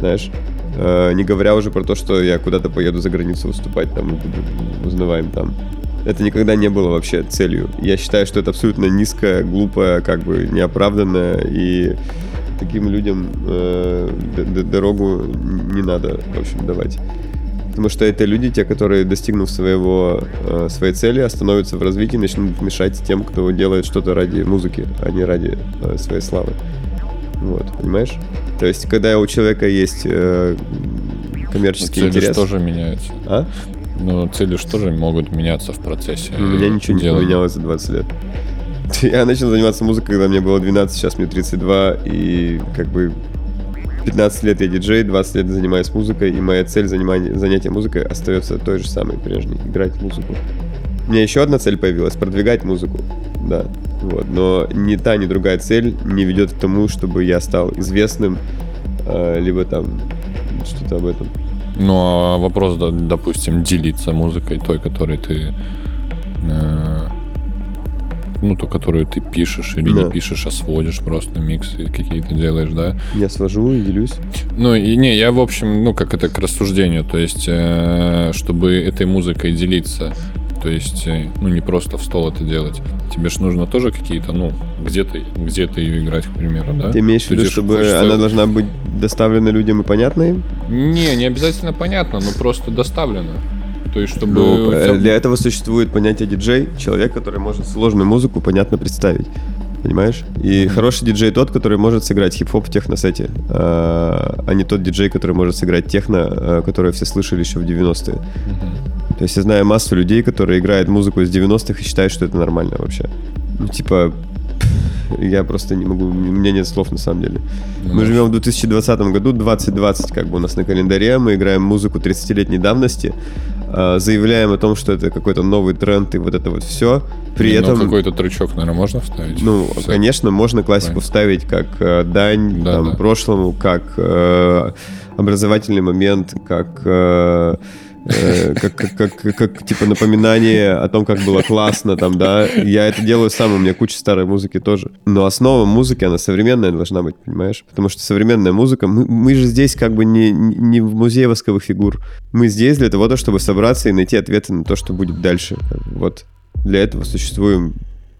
Знаешь? Э, не говоря уже про то, что я куда-то поеду за границу выступать там узнаваем там. Это никогда не было вообще целью. Я считаю, что это абсолютно низкая, глупая, как бы неоправданная и таким людям э, дорогу не надо, в общем, давать. Потому что это люди, те, которые, достигнув своего, э, своей цели, остановятся в развитии и начнут мешать тем, кто делает что-то ради музыки, а не ради э, своей славы. Вот, понимаешь? То есть, когда у человека есть э, коммерческий Цели интерес... же тоже меняются. А? Ну, цели же тоже могут меняться в процессе. У меня ничего не делания. поменялось за 20 лет. Я начал заниматься музыкой, когда мне было 12, сейчас мне 32, и как бы 15 лет я диджей, 20 лет занимаюсь музыкой, и моя цель занимания, занятия музыкой остается той же самой, прежней, играть музыку. У меня еще одна цель появилась, продвигать музыку, да, вот, но ни та, ни другая цель не ведет к тому, чтобы я стал известным, э, либо там что-то об этом. Ну, а вопрос, допустим, делиться музыкой той, которой ты... э, ну, ту, которую ты пишешь или Да. не пишешь, а сводишь просто миксы какие-то делаешь, да? Я свожу и делюсь. Ну, и не, я, в общем, ну, как это к рассуждению, то есть, э, чтобы этой музыкой делиться, то есть, э, ну, не просто в стол это делать. Тебе же нужно тоже какие-то, ну, где-то где ее играть, к примеру, да? Ты имеешь в виду, чтобы хочется- она должна быть доставлена людям и понятна им? Не, не обязательно понятно, но просто доставлено. То есть, чтобы... Ну, у э, для этого существует понятие диджей, человек, который может сложную музыку понятно представить. Понимаешь? И хороший диджей тот, который может сыграть хип-хоп в техносете, а а не тот диджей, который может сыграть техно, а, которое все слышали еще в 90-е. То есть я знаю массу людей, которые играют музыку из 90-х и считают, что это нормально вообще. Ну, типа, я просто не могу, у меня нет слов на самом деле. Мы живем в 2020 году, 2020 как бы у нас на календаре, мы играем музыку 30-летней давности, э, заявляем о том, что это какой-то новый тренд и вот это вот все. При Не, ну, этом, какой-то трючок, наверное, можно вставить? ну, Всё. конечно, можно классику Правильно. вставить как э, дань Да, там, да. прошлому, как э, образовательный момент, как, э, как, как, как- как, типа напоминание о том, как было классно, там, да. Я это делаю сам, у меня куча старой музыки тоже. Но основа музыки, она современная должна быть, понимаешь? Потому что современная музыка, мы, мы же здесь как бы не, не в музее восковых фигур. Мы здесь для того, чтобы собраться и найти ответы на то, что будет дальше. Вот для этого существуем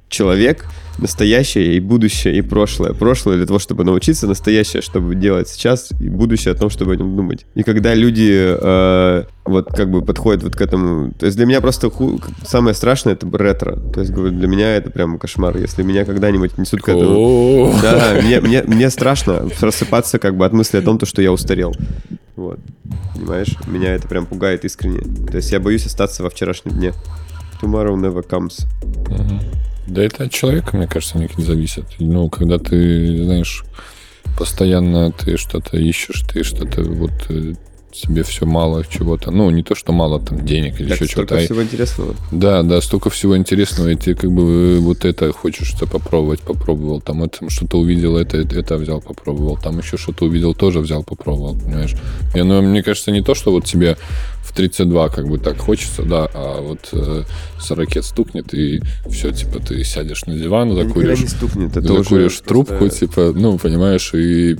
человек, настоящее и будущее, и прошлое. Прошлое для того, чтобы научиться, настоящее, чтобы делать сейчас, и будущее о том, чтобы о нем думать. И когда люди э, вот как бы подходят вот к этому... То есть для меня просто ху- самое страшное — это ретро. То есть говорю, для меня это прям кошмар. Если меня когда-нибудь несут к этому... Да, мне, мне, мне страшно рассыпаться как бы от мысли о том, то, что я устарел. Вот. Понимаешь? Меня это прям пугает искренне. То есть я боюсь остаться во вчерашнем дне. Tomorrow never comes. Мгм. Да это от человека, мне кажется, не зависит. Ну, когда ты, знаешь, постоянно ты что-то ищешь, ты что-то вот э, тебе все мало чего-то. Ну, не то, что мало там денег или Так еще столько чего-то. а всего интересного. Да, да, столько всего интересного, и ты как бы э, вот это хочешь что попробовать, попробовал, там это что-то увидел, это, это взял, попробовал, там еще что-то увидел, тоже взял, попробовал, понимаешь? И, ну, мне кажется, не то, что вот тебе 32 как бы так хочется, да, а вот э, 40 стукнет, и все, типа, ты сядешь на диван, закуришь, не стукнет. Это закуришь трубку, просто- типа, ну, понимаешь, и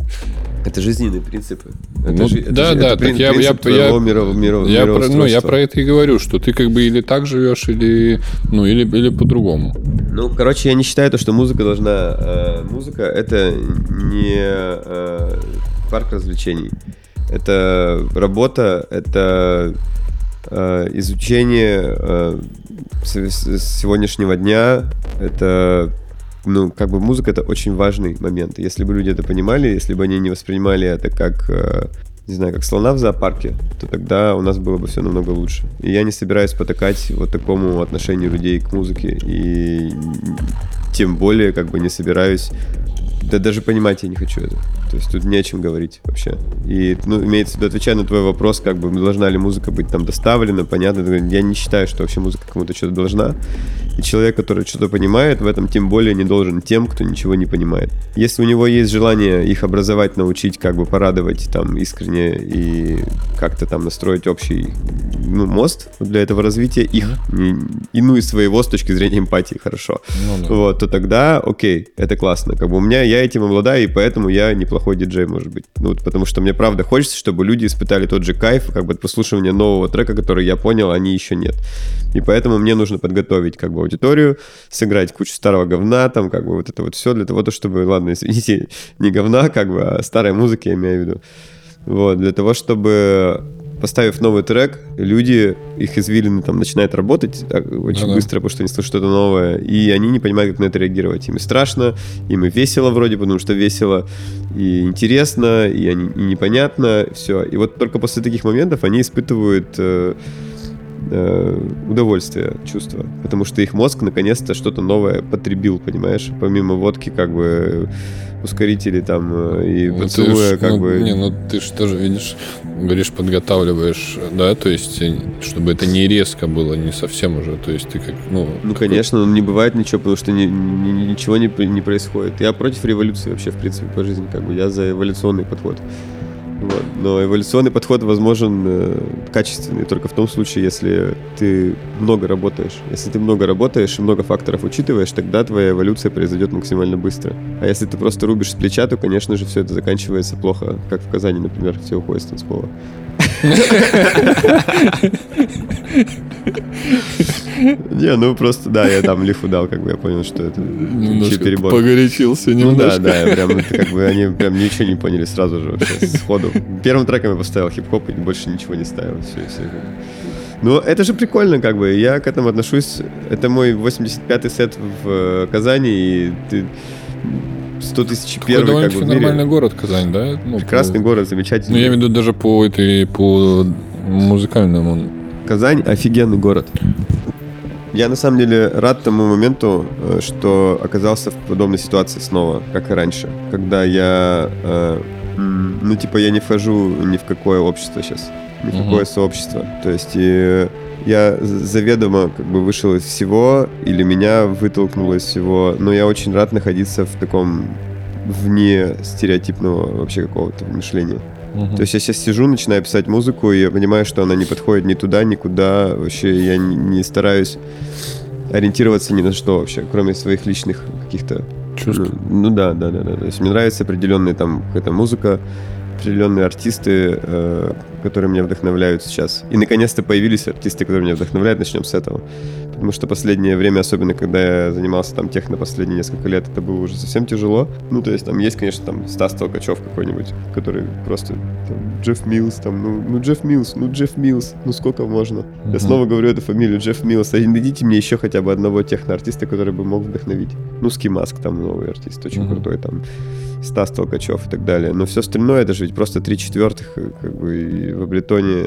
Это жизненные принципы. Это Ну, это да, жи- да, это прин- так я- я- я- миро- миро- я про, ну, я про это и говорю, что ты как бы или так живешь, или, ну, или, или по-другому. Ну, короче, я не считаю то, что музыка должна... э, музыка — это не э, парк развлечений. Это работа, это э, изучение э, с- с- сегодняшнего дня, это... Ну, как бы музыка — это очень важный момент. Если бы люди это понимали, если бы они не воспринимали это как... э, не знаю, как слона в зоопарке, то тогда у нас было бы все намного лучше. И я не собираюсь потакать вот такому отношению людей к музыке. И тем более как бы не собираюсь да даже понимать я не хочу это. То есть тут не о чем говорить вообще. И, ну, имеется в виду, отвечая на твой вопрос, как бы, должна ли музыка быть там доставлена, понятно, я не считаю, что вообще музыка кому-то что-то должна. И человек, который что-то понимает в этом, тем более не должен тем, кто ничего не понимает. Если у него есть желание их образовать, научить, как бы порадовать там искренне и как-то там настроить общий ну, мост для этого развития их, не- и ну и своего с точки зрения эмпатии, хорошо. Ну, да. Вот, то тогда, окей, это классно. Как бы у меня, я этим обладаю, и поэтому я неплохой диджей, может быть. Ну, вот потому что мне правда хочется, чтобы люди испытали тот же кайф, как бы от прослушивания нового трека, который я понял, они еще нет. И поэтому мне нужно подготовить как бы аудиторию, сыграть кучу старого говна, там как бы вот это вот все для того, то, чтобы, ладно, извините, не говна, как бы, а старой музыки я имею в виду. Вот, для того, чтобы поставив новый трек, люди, их извилины там начинают работать очень Да-да. быстро, потому что они слышат что-то новое, и они не понимают, как на это реагировать. Им и страшно, им и весело вроде, потому что весело, и интересно, и, они, и непонятно, все. И вот только после таких моментов они испытывают э, э, удовольствие, чувство, потому что их мозг наконец-то что-то новое потребил, понимаешь? Помимо водки, как бы ускорителей там э, и Ну, поцелуя, ж, как ну, бы... Не, ну ты же тоже видишь, говоришь, подготавливаешь, да, то есть, э, чтобы это не резко было, не совсем уже, то есть ты как, ну... Ну, какой- конечно, ну, не бывает ничего, потому что ни- ни- ни- ничего не, не происходит. Я против революции вообще, в принципе, по жизни, как бы. Я за эволюционный подход. Вот. Но эволюционный подход возможен э, качественный только в том случае, если ты много работаешь. Если ты много работаешь и много факторов учитываешь, тогда твоя эволюция произойдет максимально быстро. А если ты просто рубишь с плеча, то, конечно же, все это заканчивается плохо. Как в Казани, например, все уходит с танцпола. Не, ну просто, да, я там лифу дал, как бы я понял, что это Немножко перебор. погорячился Ну да, немножко. да, прям, как бы они прям ничего не поняли сразу же сходу. Первым треком я поставил хип-хоп и больше ничего не ставил. Все, все. Ну, это же прикольно, как бы. Я к этому отношусь. Это мой 85-й сет в э, Казани, и ты 100 тысяч первый, как бы, в мире. нормальный город Казань, да? Ну, Прекрасный по- город, замечательный. Ну, я имею в виду даже по этой, по музыкальному. Казань офигенный город. Я на самом деле рад тому моменту, э, что оказался в подобной ситуации снова, как и раньше, когда я, э, ну типа я не вхожу ни в какое общество сейчас. никакое сообщество. То есть и я заведомо как бы вышел из всего, или меня вытолкнуло из всего, но я очень рад находиться в таком вне стереотипного вообще какого-то мышления. То есть я сейчас сижу, начинаю писать музыку, и я понимаю, что она не подходит ни туда, никуда. Вообще я не, не стараюсь ориентироваться ни на что вообще, кроме своих личных каких-то Чувств. Ну, ну да, да, да, да. То есть мне нравится определенная там какая-то музыка, определенные артисты, э, которые меня вдохновляют сейчас. И наконец-то появились артисты, которые меня вдохновляют. Начнем с этого. Потому что последнее время, особенно когда я занимался там техно последние несколько лет, это было уже совсем тяжело. Ну, то есть там есть, конечно, там Стас Толкачев какой-нибудь, который просто там, Джефф Милс, там, ну, ну Джефф Милс, ну Джефф Милс, ну сколько можно? Мгм. Я снова говорю эту фамилию Джефф Милс. А найдите мне еще хотя бы одного техно-артиста, который бы мог вдохновить. Ну, Ски Маск там новый артист, очень Мгм. крутой там. Стас Толкачев и так далее. Но все остальное, это же ведь просто три четвертых, э, как бы, и в Абритоне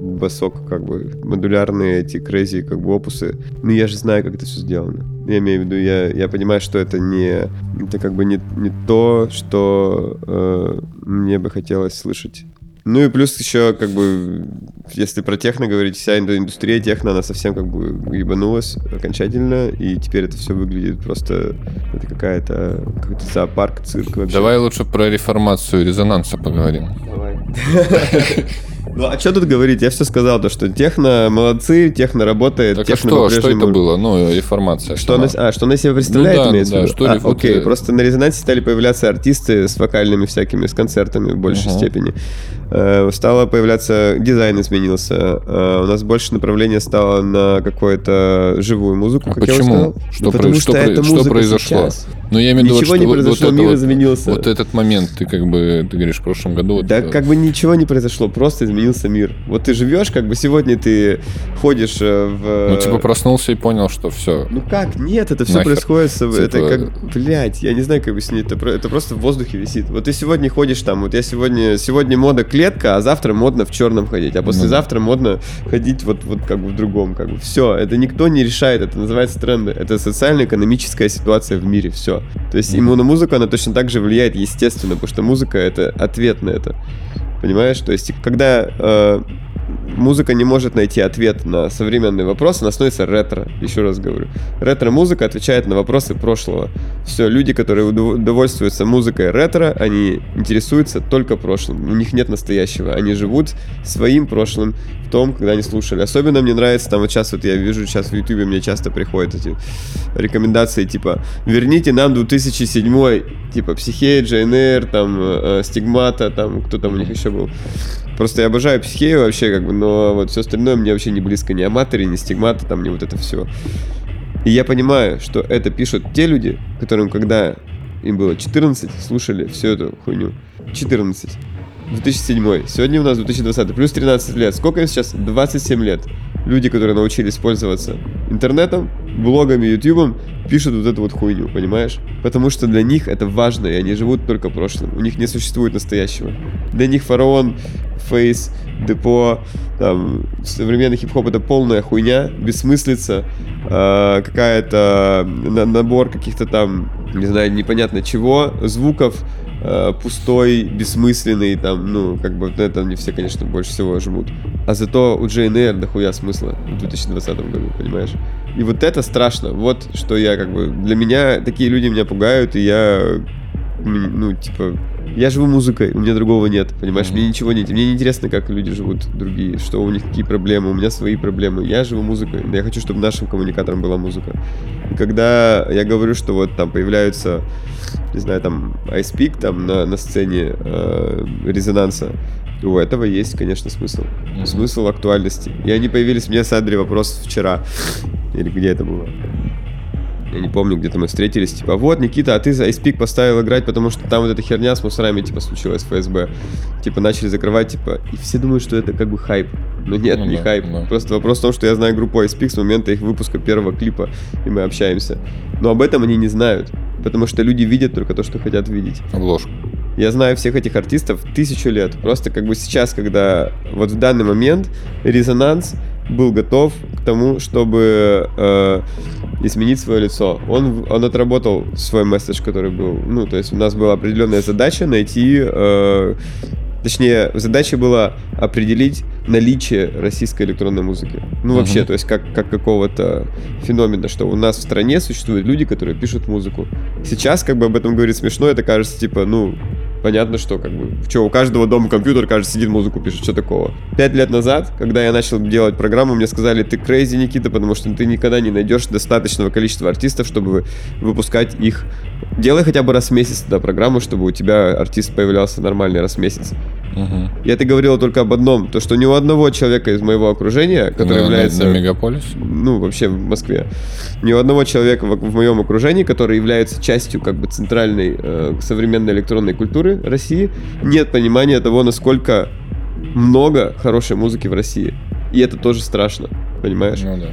басок, как бы, модулярные эти crazy, как бы, опусы. Ну, я же знаю, как это все сделано. Я имею в виду, я, я понимаю, что это не, это как бы не, не то, что э, мне бы хотелось слышать. Ну и плюс еще, как бы, если про техно говорить, вся инду- индустрия техно, она совсем как бы ебанулась окончательно, и теперь это все выглядит просто, это какая-то, какой-то зоопарк, цирк вообще. Давай лучше про реформацию резонанса поговорим. Давай. Ну, а что тут говорить? Я все сказал, то, что техно молодцы, техно работает, Так а техно что, что это было? Ну, реформация. Что она, а, что она себе представляет, Ну да, имеется да, что А, вот, окей, э, просто на резонансе стали появляться артисты с вокальными всякими, с концертами в большей Ага. степени. Э, стало появляться, дизайн изменился. Э, у нас больше направление стало на какую-то живую музыку, А как я уже почему? сказал. Что Ну, про- потому что что музыка произошло? сейчас. Ну, я имею в виду, Ничего вот, не вот- произошло, вот мир вот- изменился. Вот этот момент, ты как бы, ты говоришь, в прошлом году... вот, Да э, как бы ничего не произошло, просто изменился мир. Вот ты живешь, как бы сегодня ты ходишь э, в... Ну, типа, проснулся и понял, что все. Ну как? Нет, это все Нахер. происходит. с- Это Типа- как, блядь, я не знаю, как объяснить. Это, это просто в воздухе висит. Вот ты сегодня ходишь там, вот я сегодня, сегодня мода клетка, а завтра модно в черном ходить, а Ну послезавтра модно ходить вот, вот как бы в другом, как бы. Все, это никто не решает, это называется тренды. Это социально-экономическая ситуация в мире, все. То есть Мгм. иммуномузыка, она точно так же влияет, естественно, потому что музыка — это ответ на это. Понимаешь? То есть, когда э, музыка не может найти ответ на современный вопрос, она становится ретро. Еще раз говорю. Ретро-музыка отвечает на вопросы прошлого. Все, люди, которые удов- удовольствуются музыкой ретро, они интересуются только прошлым. У них нет настоящего. Они живут своим прошлым в том, когда они слушали. Особенно мне нравится, там вот сейчас вот я вижу, сейчас в Ютубе мне часто приходят эти рекомендации, типа, верните нам 2007 типа, Психея, JNR, там, э, Стигмата, там, кто там у них еще был. Просто я обожаю Психею вообще, как бы, но вот все остальное мне вообще не близко, ни Аматори, ни Стигмата, там, ни вот это все. И я понимаю, что это пишут те люди, которым, когда им было 14, слушали всю эту хуйню. 14. 2007. Сегодня у нас 2020. Плюс 13 лет. Сколько им сейчас? 27 лет. Люди, которые научились пользоваться интернетом, блогами, ютубом, пишут вот эту вот хуйню, понимаешь? Потому что для них это важно, и они живут только прошлым. У них не существует настоящего. Для них фараон, фейс, депо, там, современный хип-хоп это полная хуйня, бессмыслица, э, какая-то на- набор каких-то там, не знаю, непонятно чего, звуков, э, пустой, бессмысленный, там, ну, как бы, на это не все, конечно, больше всего жмут. А зато у JNR дохуя смысла в 2020 году, понимаешь? И вот это страшно. Вот что я как бы... Для меня такие люди меня пугают, и я... Ну, типа... Я живу музыкой, у меня другого нет, понимаешь? Мне ничего нет. Мне не интересно, как люди живут другие, что у них какие проблемы, у меня свои проблемы. Я живу музыкой. Я хочу, чтобы нашим коммуникатором была музыка. И когда я говорю, что вот там появляются, не знаю, там Peak там на, на сцене э, резонанса, у этого есть, конечно, смысл. Смысл актуальности. И они появились, мне задали вопрос вчера. Или где это было? Я не помню, где-то мы встретились, типа, вот, Никита, а ты за Peak поставил играть, потому что там вот эта херня с мусорами, типа, случилась в ФСБ. Типа, начали закрывать, типа, и все думают, что это как бы хайп. Но нет, Ну не да, хайп. да. Просто вопрос в том, что я знаю группу Peak с момента их выпуска первого клипа, и мы общаемся. Но об этом они не знают, потому что люди видят только то, что хотят видеть. Обложку. Я знаю всех этих артистов тысячу лет. Просто как бы сейчас, когда вот в данный момент резонанс был готов к тому, чтобы э, изменить свое лицо. Он, он отработал свой месседж, который был. Ну, то есть у нас была определенная задача найти э, Точнее, задача была определить наличие российской электронной музыки. Ну, вообще, Мгм. то есть как, как какого-то феномена, что у нас в стране существуют люди, которые пишут музыку. Сейчас, как бы об этом говорить смешно, это кажется, типа, ну, понятно, что как бы, что у каждого дома компьютер, кажется, сидит музыку пишет, что такого. Пять лет назад, когда я начал делать программу, мне сказали, ты crazy, Никита, потому что ты никогда не найдешь достаточного количества артистов, чтобы выпускать их. Делай хотя бы раз в месяц тогда программу, чтобы у тебя артист появлялся нормальный раз в месяц. Мгм. Я это говорил только об одном, то что ни у одного человека из моего окружения, который на- является на мегаполис? ну, вообще в Москве. Ни у одного человека в, в моем окружении, который является частью как бы центральной э, современной электронной культуры России, нет понимания того, насколько много хорошей музыки в России. И это тоже страшно, понимаешь? Ну да.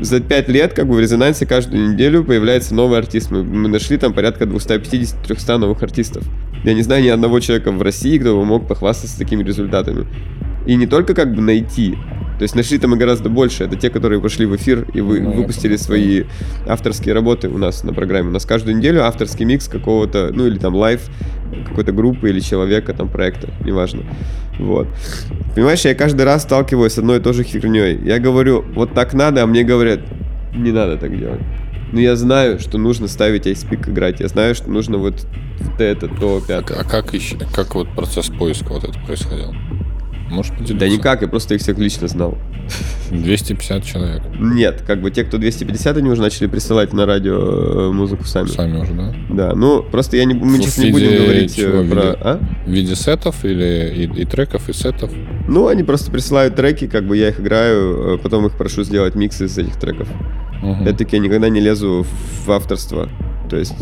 За пять лет, как бы в резонансе каждую неделю появляется новый артист. Мы, мы нашли там порядка 250-300 новых артистов. Я не знаю ни одного человека в России, кто бы мог похвастаться такими результатами. И не только как бы найти. То есть нашли там и гораздо больше. Это те, которые пошли в эфир и вы, Ну, выпустили свои авторские работы у нас на программе. У нас каждую неделю авторский микс какого-то, ну или там live какой-то группы или человека, там проекта, неважно. Вот. Понимаешь, я каждый раз сталкиваюсь с одной и той же херней. Я говорю, вот так надо, а мне говорят, не надо так делать. Но я знаю, что нужно ставить IC3PEAK играть. Я знаю, что нужно вот, вот это, то, А, пятое. а как, еще, как вот процесс поиска вот это происходил? Можешь поделиться? Да никак, я просто их всех лично знал. 250 человек. Нет, как бы те, кто 250, они уже начали присылать на радио э, музыку сами. Сами уже, да? Да, ну просто я не, мы сейчас не будем говорить чего? э, В про... виде- А? В виде сетов или и, и треков, и сетов? Ну, они просто присылают треки, как бы я их играю, э, потом их прошу сделать микс из этих треков. Мгм. Опять-таки, я никогда не лезу в авторство. То есть,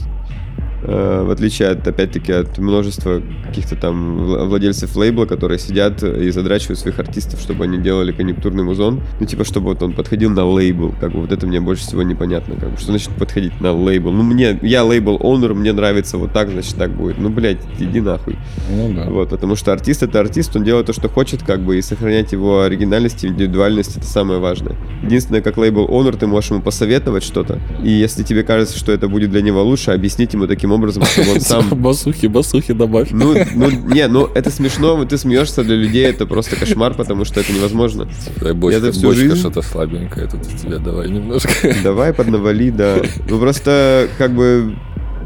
в отличие от, опять-таки, от множества каких-то там вла- владельцев лейбла, которые сидят и задрачивают своих артистов, чтобы они делали конъюнктурный музон. Ну, типа, чтобы вот он подходил на лейбл. Как бы вот это мне больше всего непонятно. Как бы, что значит подходить на лейбл? Ну, мне, я лейбл оунер мне нравится вот так, значит, так будет. Ну, блядь, иди нахуй. Ну да. Вот, потому что артист это артист, он делает то, что хочет, как бы, и сохранять его оригинальность и индивидуальность это самое важное. Единственное, как лейбл Honor, ты можешь ему посоветовать что-то, и если тебе кажется, что это будет для него лучше, объяснить ему таким образом, чтобы он сам... Басухи, басухи добавь. Ну, ну, не, ну это смешно, вот ты смеешься, для людей это просто кошмар, потому что это невозможно. Дай бочка, Я за всю бочка жизнь- что-то слабенькое тут у тебя, давай немножко. Давай, поднавали, да. Ну просто, как бы,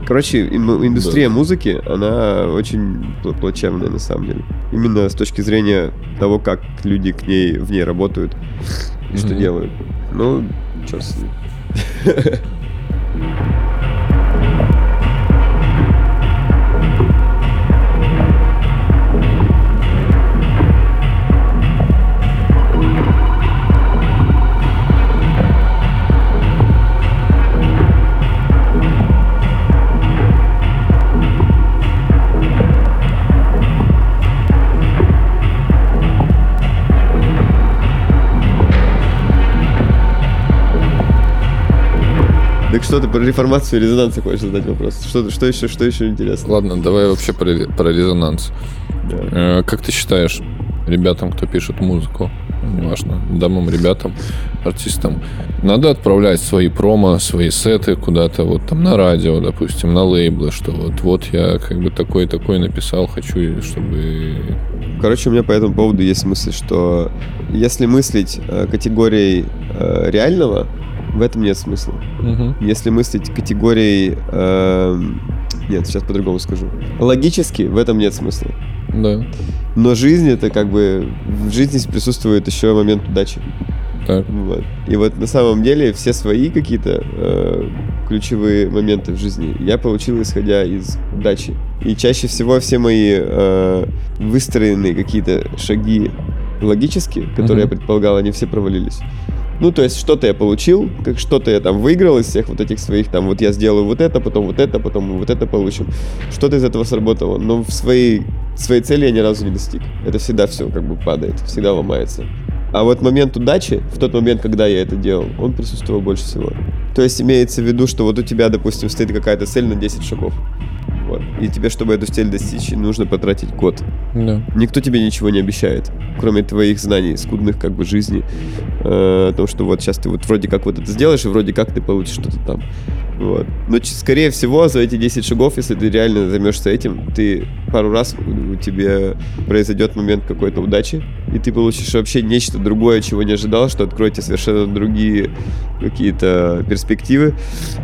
короче, ин- индустрия музыки, она очень пл- плачевная на самом деле. Именно с точки зрения того, как люди к ней, в ней работают и что Мгм. делают. Ну, черт с ним. Так что ты про реформацию и резонанс хочешь задать вопрос? Что, что еще, что еще интересно? Ладно, давай вообще про, про резонанс. Да. Э, Как ты считаешь, ребятам, кто пишет музыку, ну, неважно, дамам, ребятам, артистам, надо отправлять свои промо, свои сеты куда-то, вот там на радио, допустим, на лейблы, что вот, вот я как бы такой-такой написал, хочу, чтобы... Короче, у меня по этому поводу есть мысль, что если мыслить э, категорией э, реального, в этом нет смысла. Мгм. Если мыслить категорией... эм, нет, сейчас по-другому скажу. Логически в этом нет смысла. Да, Но жизнь это как бы... В жизни присутствует еще момент удачи. так. Вот. И вот на самом деле все свои какие-то э, ключевые моменты в жизни я получил исходя из удачи. И чаще всего все мои э, выстроенные какие-то шаги логические, которые Мгм. я предполагал, они все провалились. Ну, то есть что-то я получил, как что-то я там выиграл из всех вот этих своих, там, вот я сделаю вот это, потом вот это, потом вот это получим. Что-то из этого сработало, но в своей, своей цели я ни разу не достиг. Это всегда все как бы падает, всегда ломается. А вот момент удачи, в тот момент, когда я это делал, он присутствовал больше всего. То есть имеется в виду, что вот у тебя, допустим, стоит какая-то цель на 10 шагов. Вот. И тебе, чтобы эту цель достичь, нужно потратить год. Да. Никто тебе ничего не обещает, кроме твоих знаний, скудных как бы жизни, э, о том, что вот сейчас ты вот вроде как вот это сделаешь, и вроде как ты получишь что-то там. Вот. Но скорее всего, за эти 10 шагов, если ты реально займешься этим, ты пару раз у тебе произойдет момент какой-то удачи, и ты получишь вообще нечто другое, чего не ожидал, что откроет тебе совершенно другие какие-то перспективы.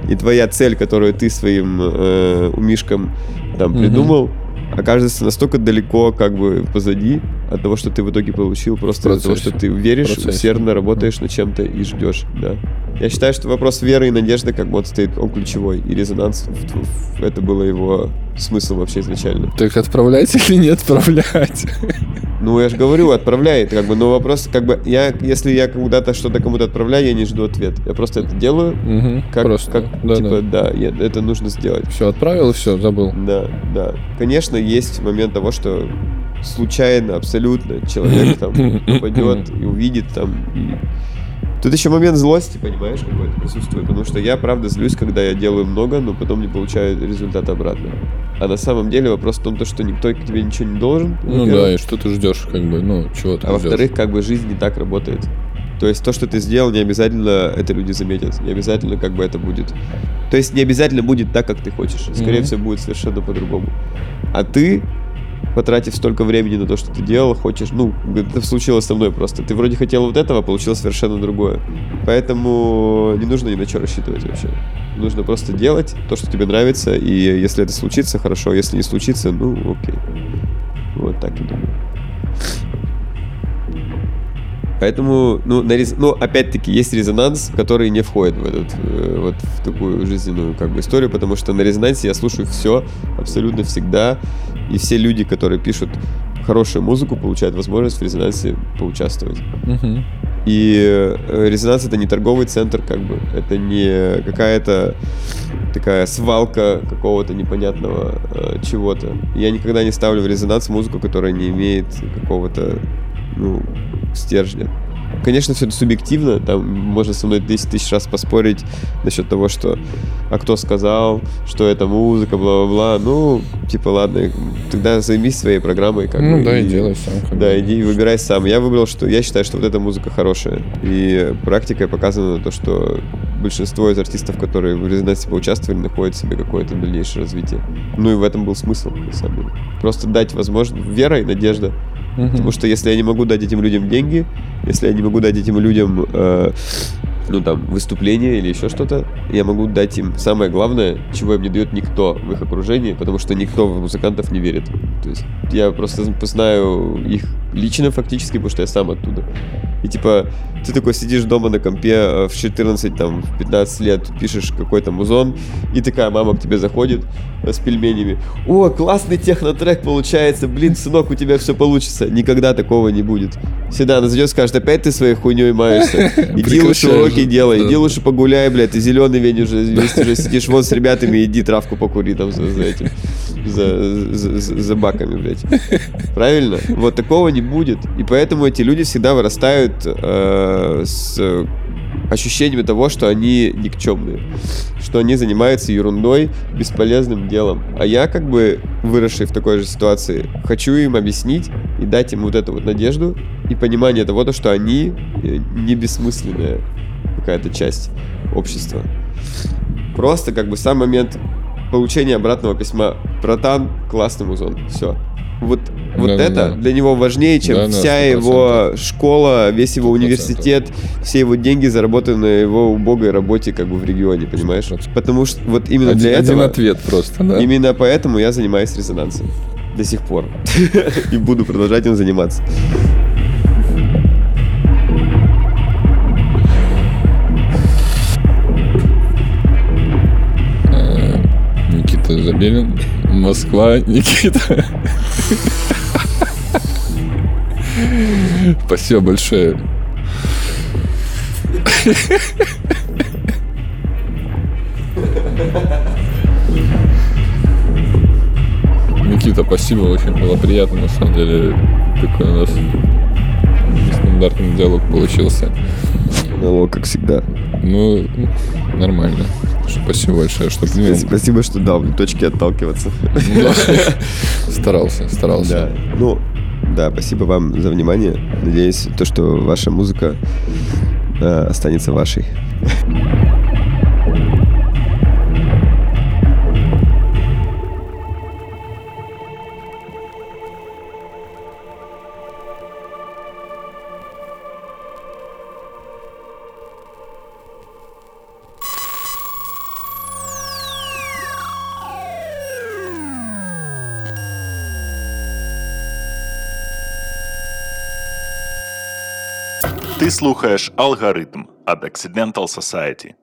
И твоя цель, которую ты своим э, умишкам там придумал, окажется настолько далеко как бы позади от того, что ты в итоге получил, просто от того, что ты веришь, В процессе. усердно работаешь над чем-то и ждешь, да. Я считаю, что вопрос веры и надежды как вот стоит, он ключевой, и резонанс, в- в- это было его смысл вообще изначально. Так отправлять или не отправлять? Ну, я же говорю, отправляй, как бы, но вопрос, как бы, я, если я куда-то что-то кому-то отправляю, я не жду ответ. Я просто это делаю, Мгм, как, Просто, как да, типа, да. да, я- это нужно сделать. Все, отправил и все, забыл. Да, да. Конечно, есть момент того, что случайно, абсолютно, человек там попадет и увидит там. И... Тут еще момент злости, понимаешь, какой-то присутствует. Потому что я, правда, злюсь, когда я делаю много, но потом не получаю результат обратно. А на самом деле вопрос в том, то, что никто к тебе ничего не должен. Ну да, и что ты ждешь, как бы, ну, чего ты А во-вторых, как бы жизнь не так работает. То есть то, что ты сделал, не обязательно это люди заметят. Не обязательно как бы это будет. То есть не обязательно будет так, как ты хочешь. Скорее Мгм. всего, будет совершенно по-другому. А ты, потратив столько времени на то, что ты делал, хочешь... Ну, это случилось со мной просто. Ты вроде хотел вот этого, а получилось совершенно другое. Поэтому не нужно ни на что рассчитывать вообще. Нужно просто делать то, что тебе нравится. И если это случится, хорошо. Если не случится, ну, окей. Вот так я думаю. Поэтому, ну, на рез- ну, опять-таки, есть резонанс, который не входит в этот, э, вот в такую жизненную как бы историю, потому что на резонансе я слушаю все абсолютно всегда, и все люди, которые пишут хорошую музыку, получают возможность в резонансе поучаствовать. Мгм. И э, резонанс это не торговый центр, как бы, это не какая-то такая свалка какого-то непонятного э, чего-то. Я никогда не ставлю в резонанс музыку, которая не имеет какого-то, ну, стержня. Конечно, все это субъективно, там можно со мной 10 тысяч раз поспорить насчет того, что а кто сказал, что это музыка, бла-бла-бла. Ну, типа, ладно, тогда займись своей программой. Как Ну бы, да, и делай сам. как да, бы. иди и выбирай сам. Я выбрал, что я считаю, что вот эта музыка хорошая. И практикой показано то, что большинство из артистов, которые в резонансе поучаствовали, находят себе какое-то дальнейшее развитие. Ну и в этом был смысл, на самом деле. Просто дать возможность, вера и надежда. Потому что если я не могу дать этим людям деньги, если я не могу дать этим людям, э, ну там, выступление или еще что-то, я могу дать им самое главное, чего им не дает никто в их окружении, потому что никто в музыкантов не верит. То есть я просто знаю их лично фактически, потому что я сам оттуда. И типа, ты такой сидишь дома на компе э, в 14, там, в 15 лет, пишешь какой-то музон, и такая мама к тебе заходит э, с пельменями. О, классный технотрек получается, блин, сынок, у тебя все получится. Никогда такого не будет. Всегда она зайдет, скажет, опять ты своей хуйней маешься. Иди лучше Прекращай уроки же. делай, иди лучше погуляй, блядь, ты зеленый вень уже, весь уже сидишь вон с ребятами, иди травку покури там за, за этим, за, за, за- баками, блядь. Правильно? Вот такого не будет. И поэтому эти люди всегда вырастают э, с ощущением того, что они никчемные, что они занимаются ерундой, бесполезным делом. А я, как бы выросший в такой же ситуации, хочу им объяснить и дать им вот эту вот надежду и понимание того, то, что они э, не бессмысленная какая-то часть общества. Просто как бы сам момент получения обратного письма. Братан, классный музон. Все. Вот, вот Да-да-да. это для него важнее, чем Да-да, вся 100%. его школа, весь его 100%. университет, все его деньги заработаны на его убогой работе как бы в регионе, понимаешь? 100%. Потому что вот именно один, для один этого, ответ просто, да? именно поэтому я занимаюсь резонансом до сих пор. И буду продолжать им заниматься. Забелин, Москва, Никита. Спасибо большое. Никита, спасибо, очень было приятно, на самом деле. Такой у нас нестандартный диалог получился. Ну, как всегда. Ну, нормально. Спасибо большое, что принял. Спасибо, что дал мне точки отталкиваться. Старался, старался. Да. Ну, да, спасибо вам за внимание. Надеюсь, то, что ваша музыка э, останется вашей. Ти слухаєш алгоритм від Accidental Society.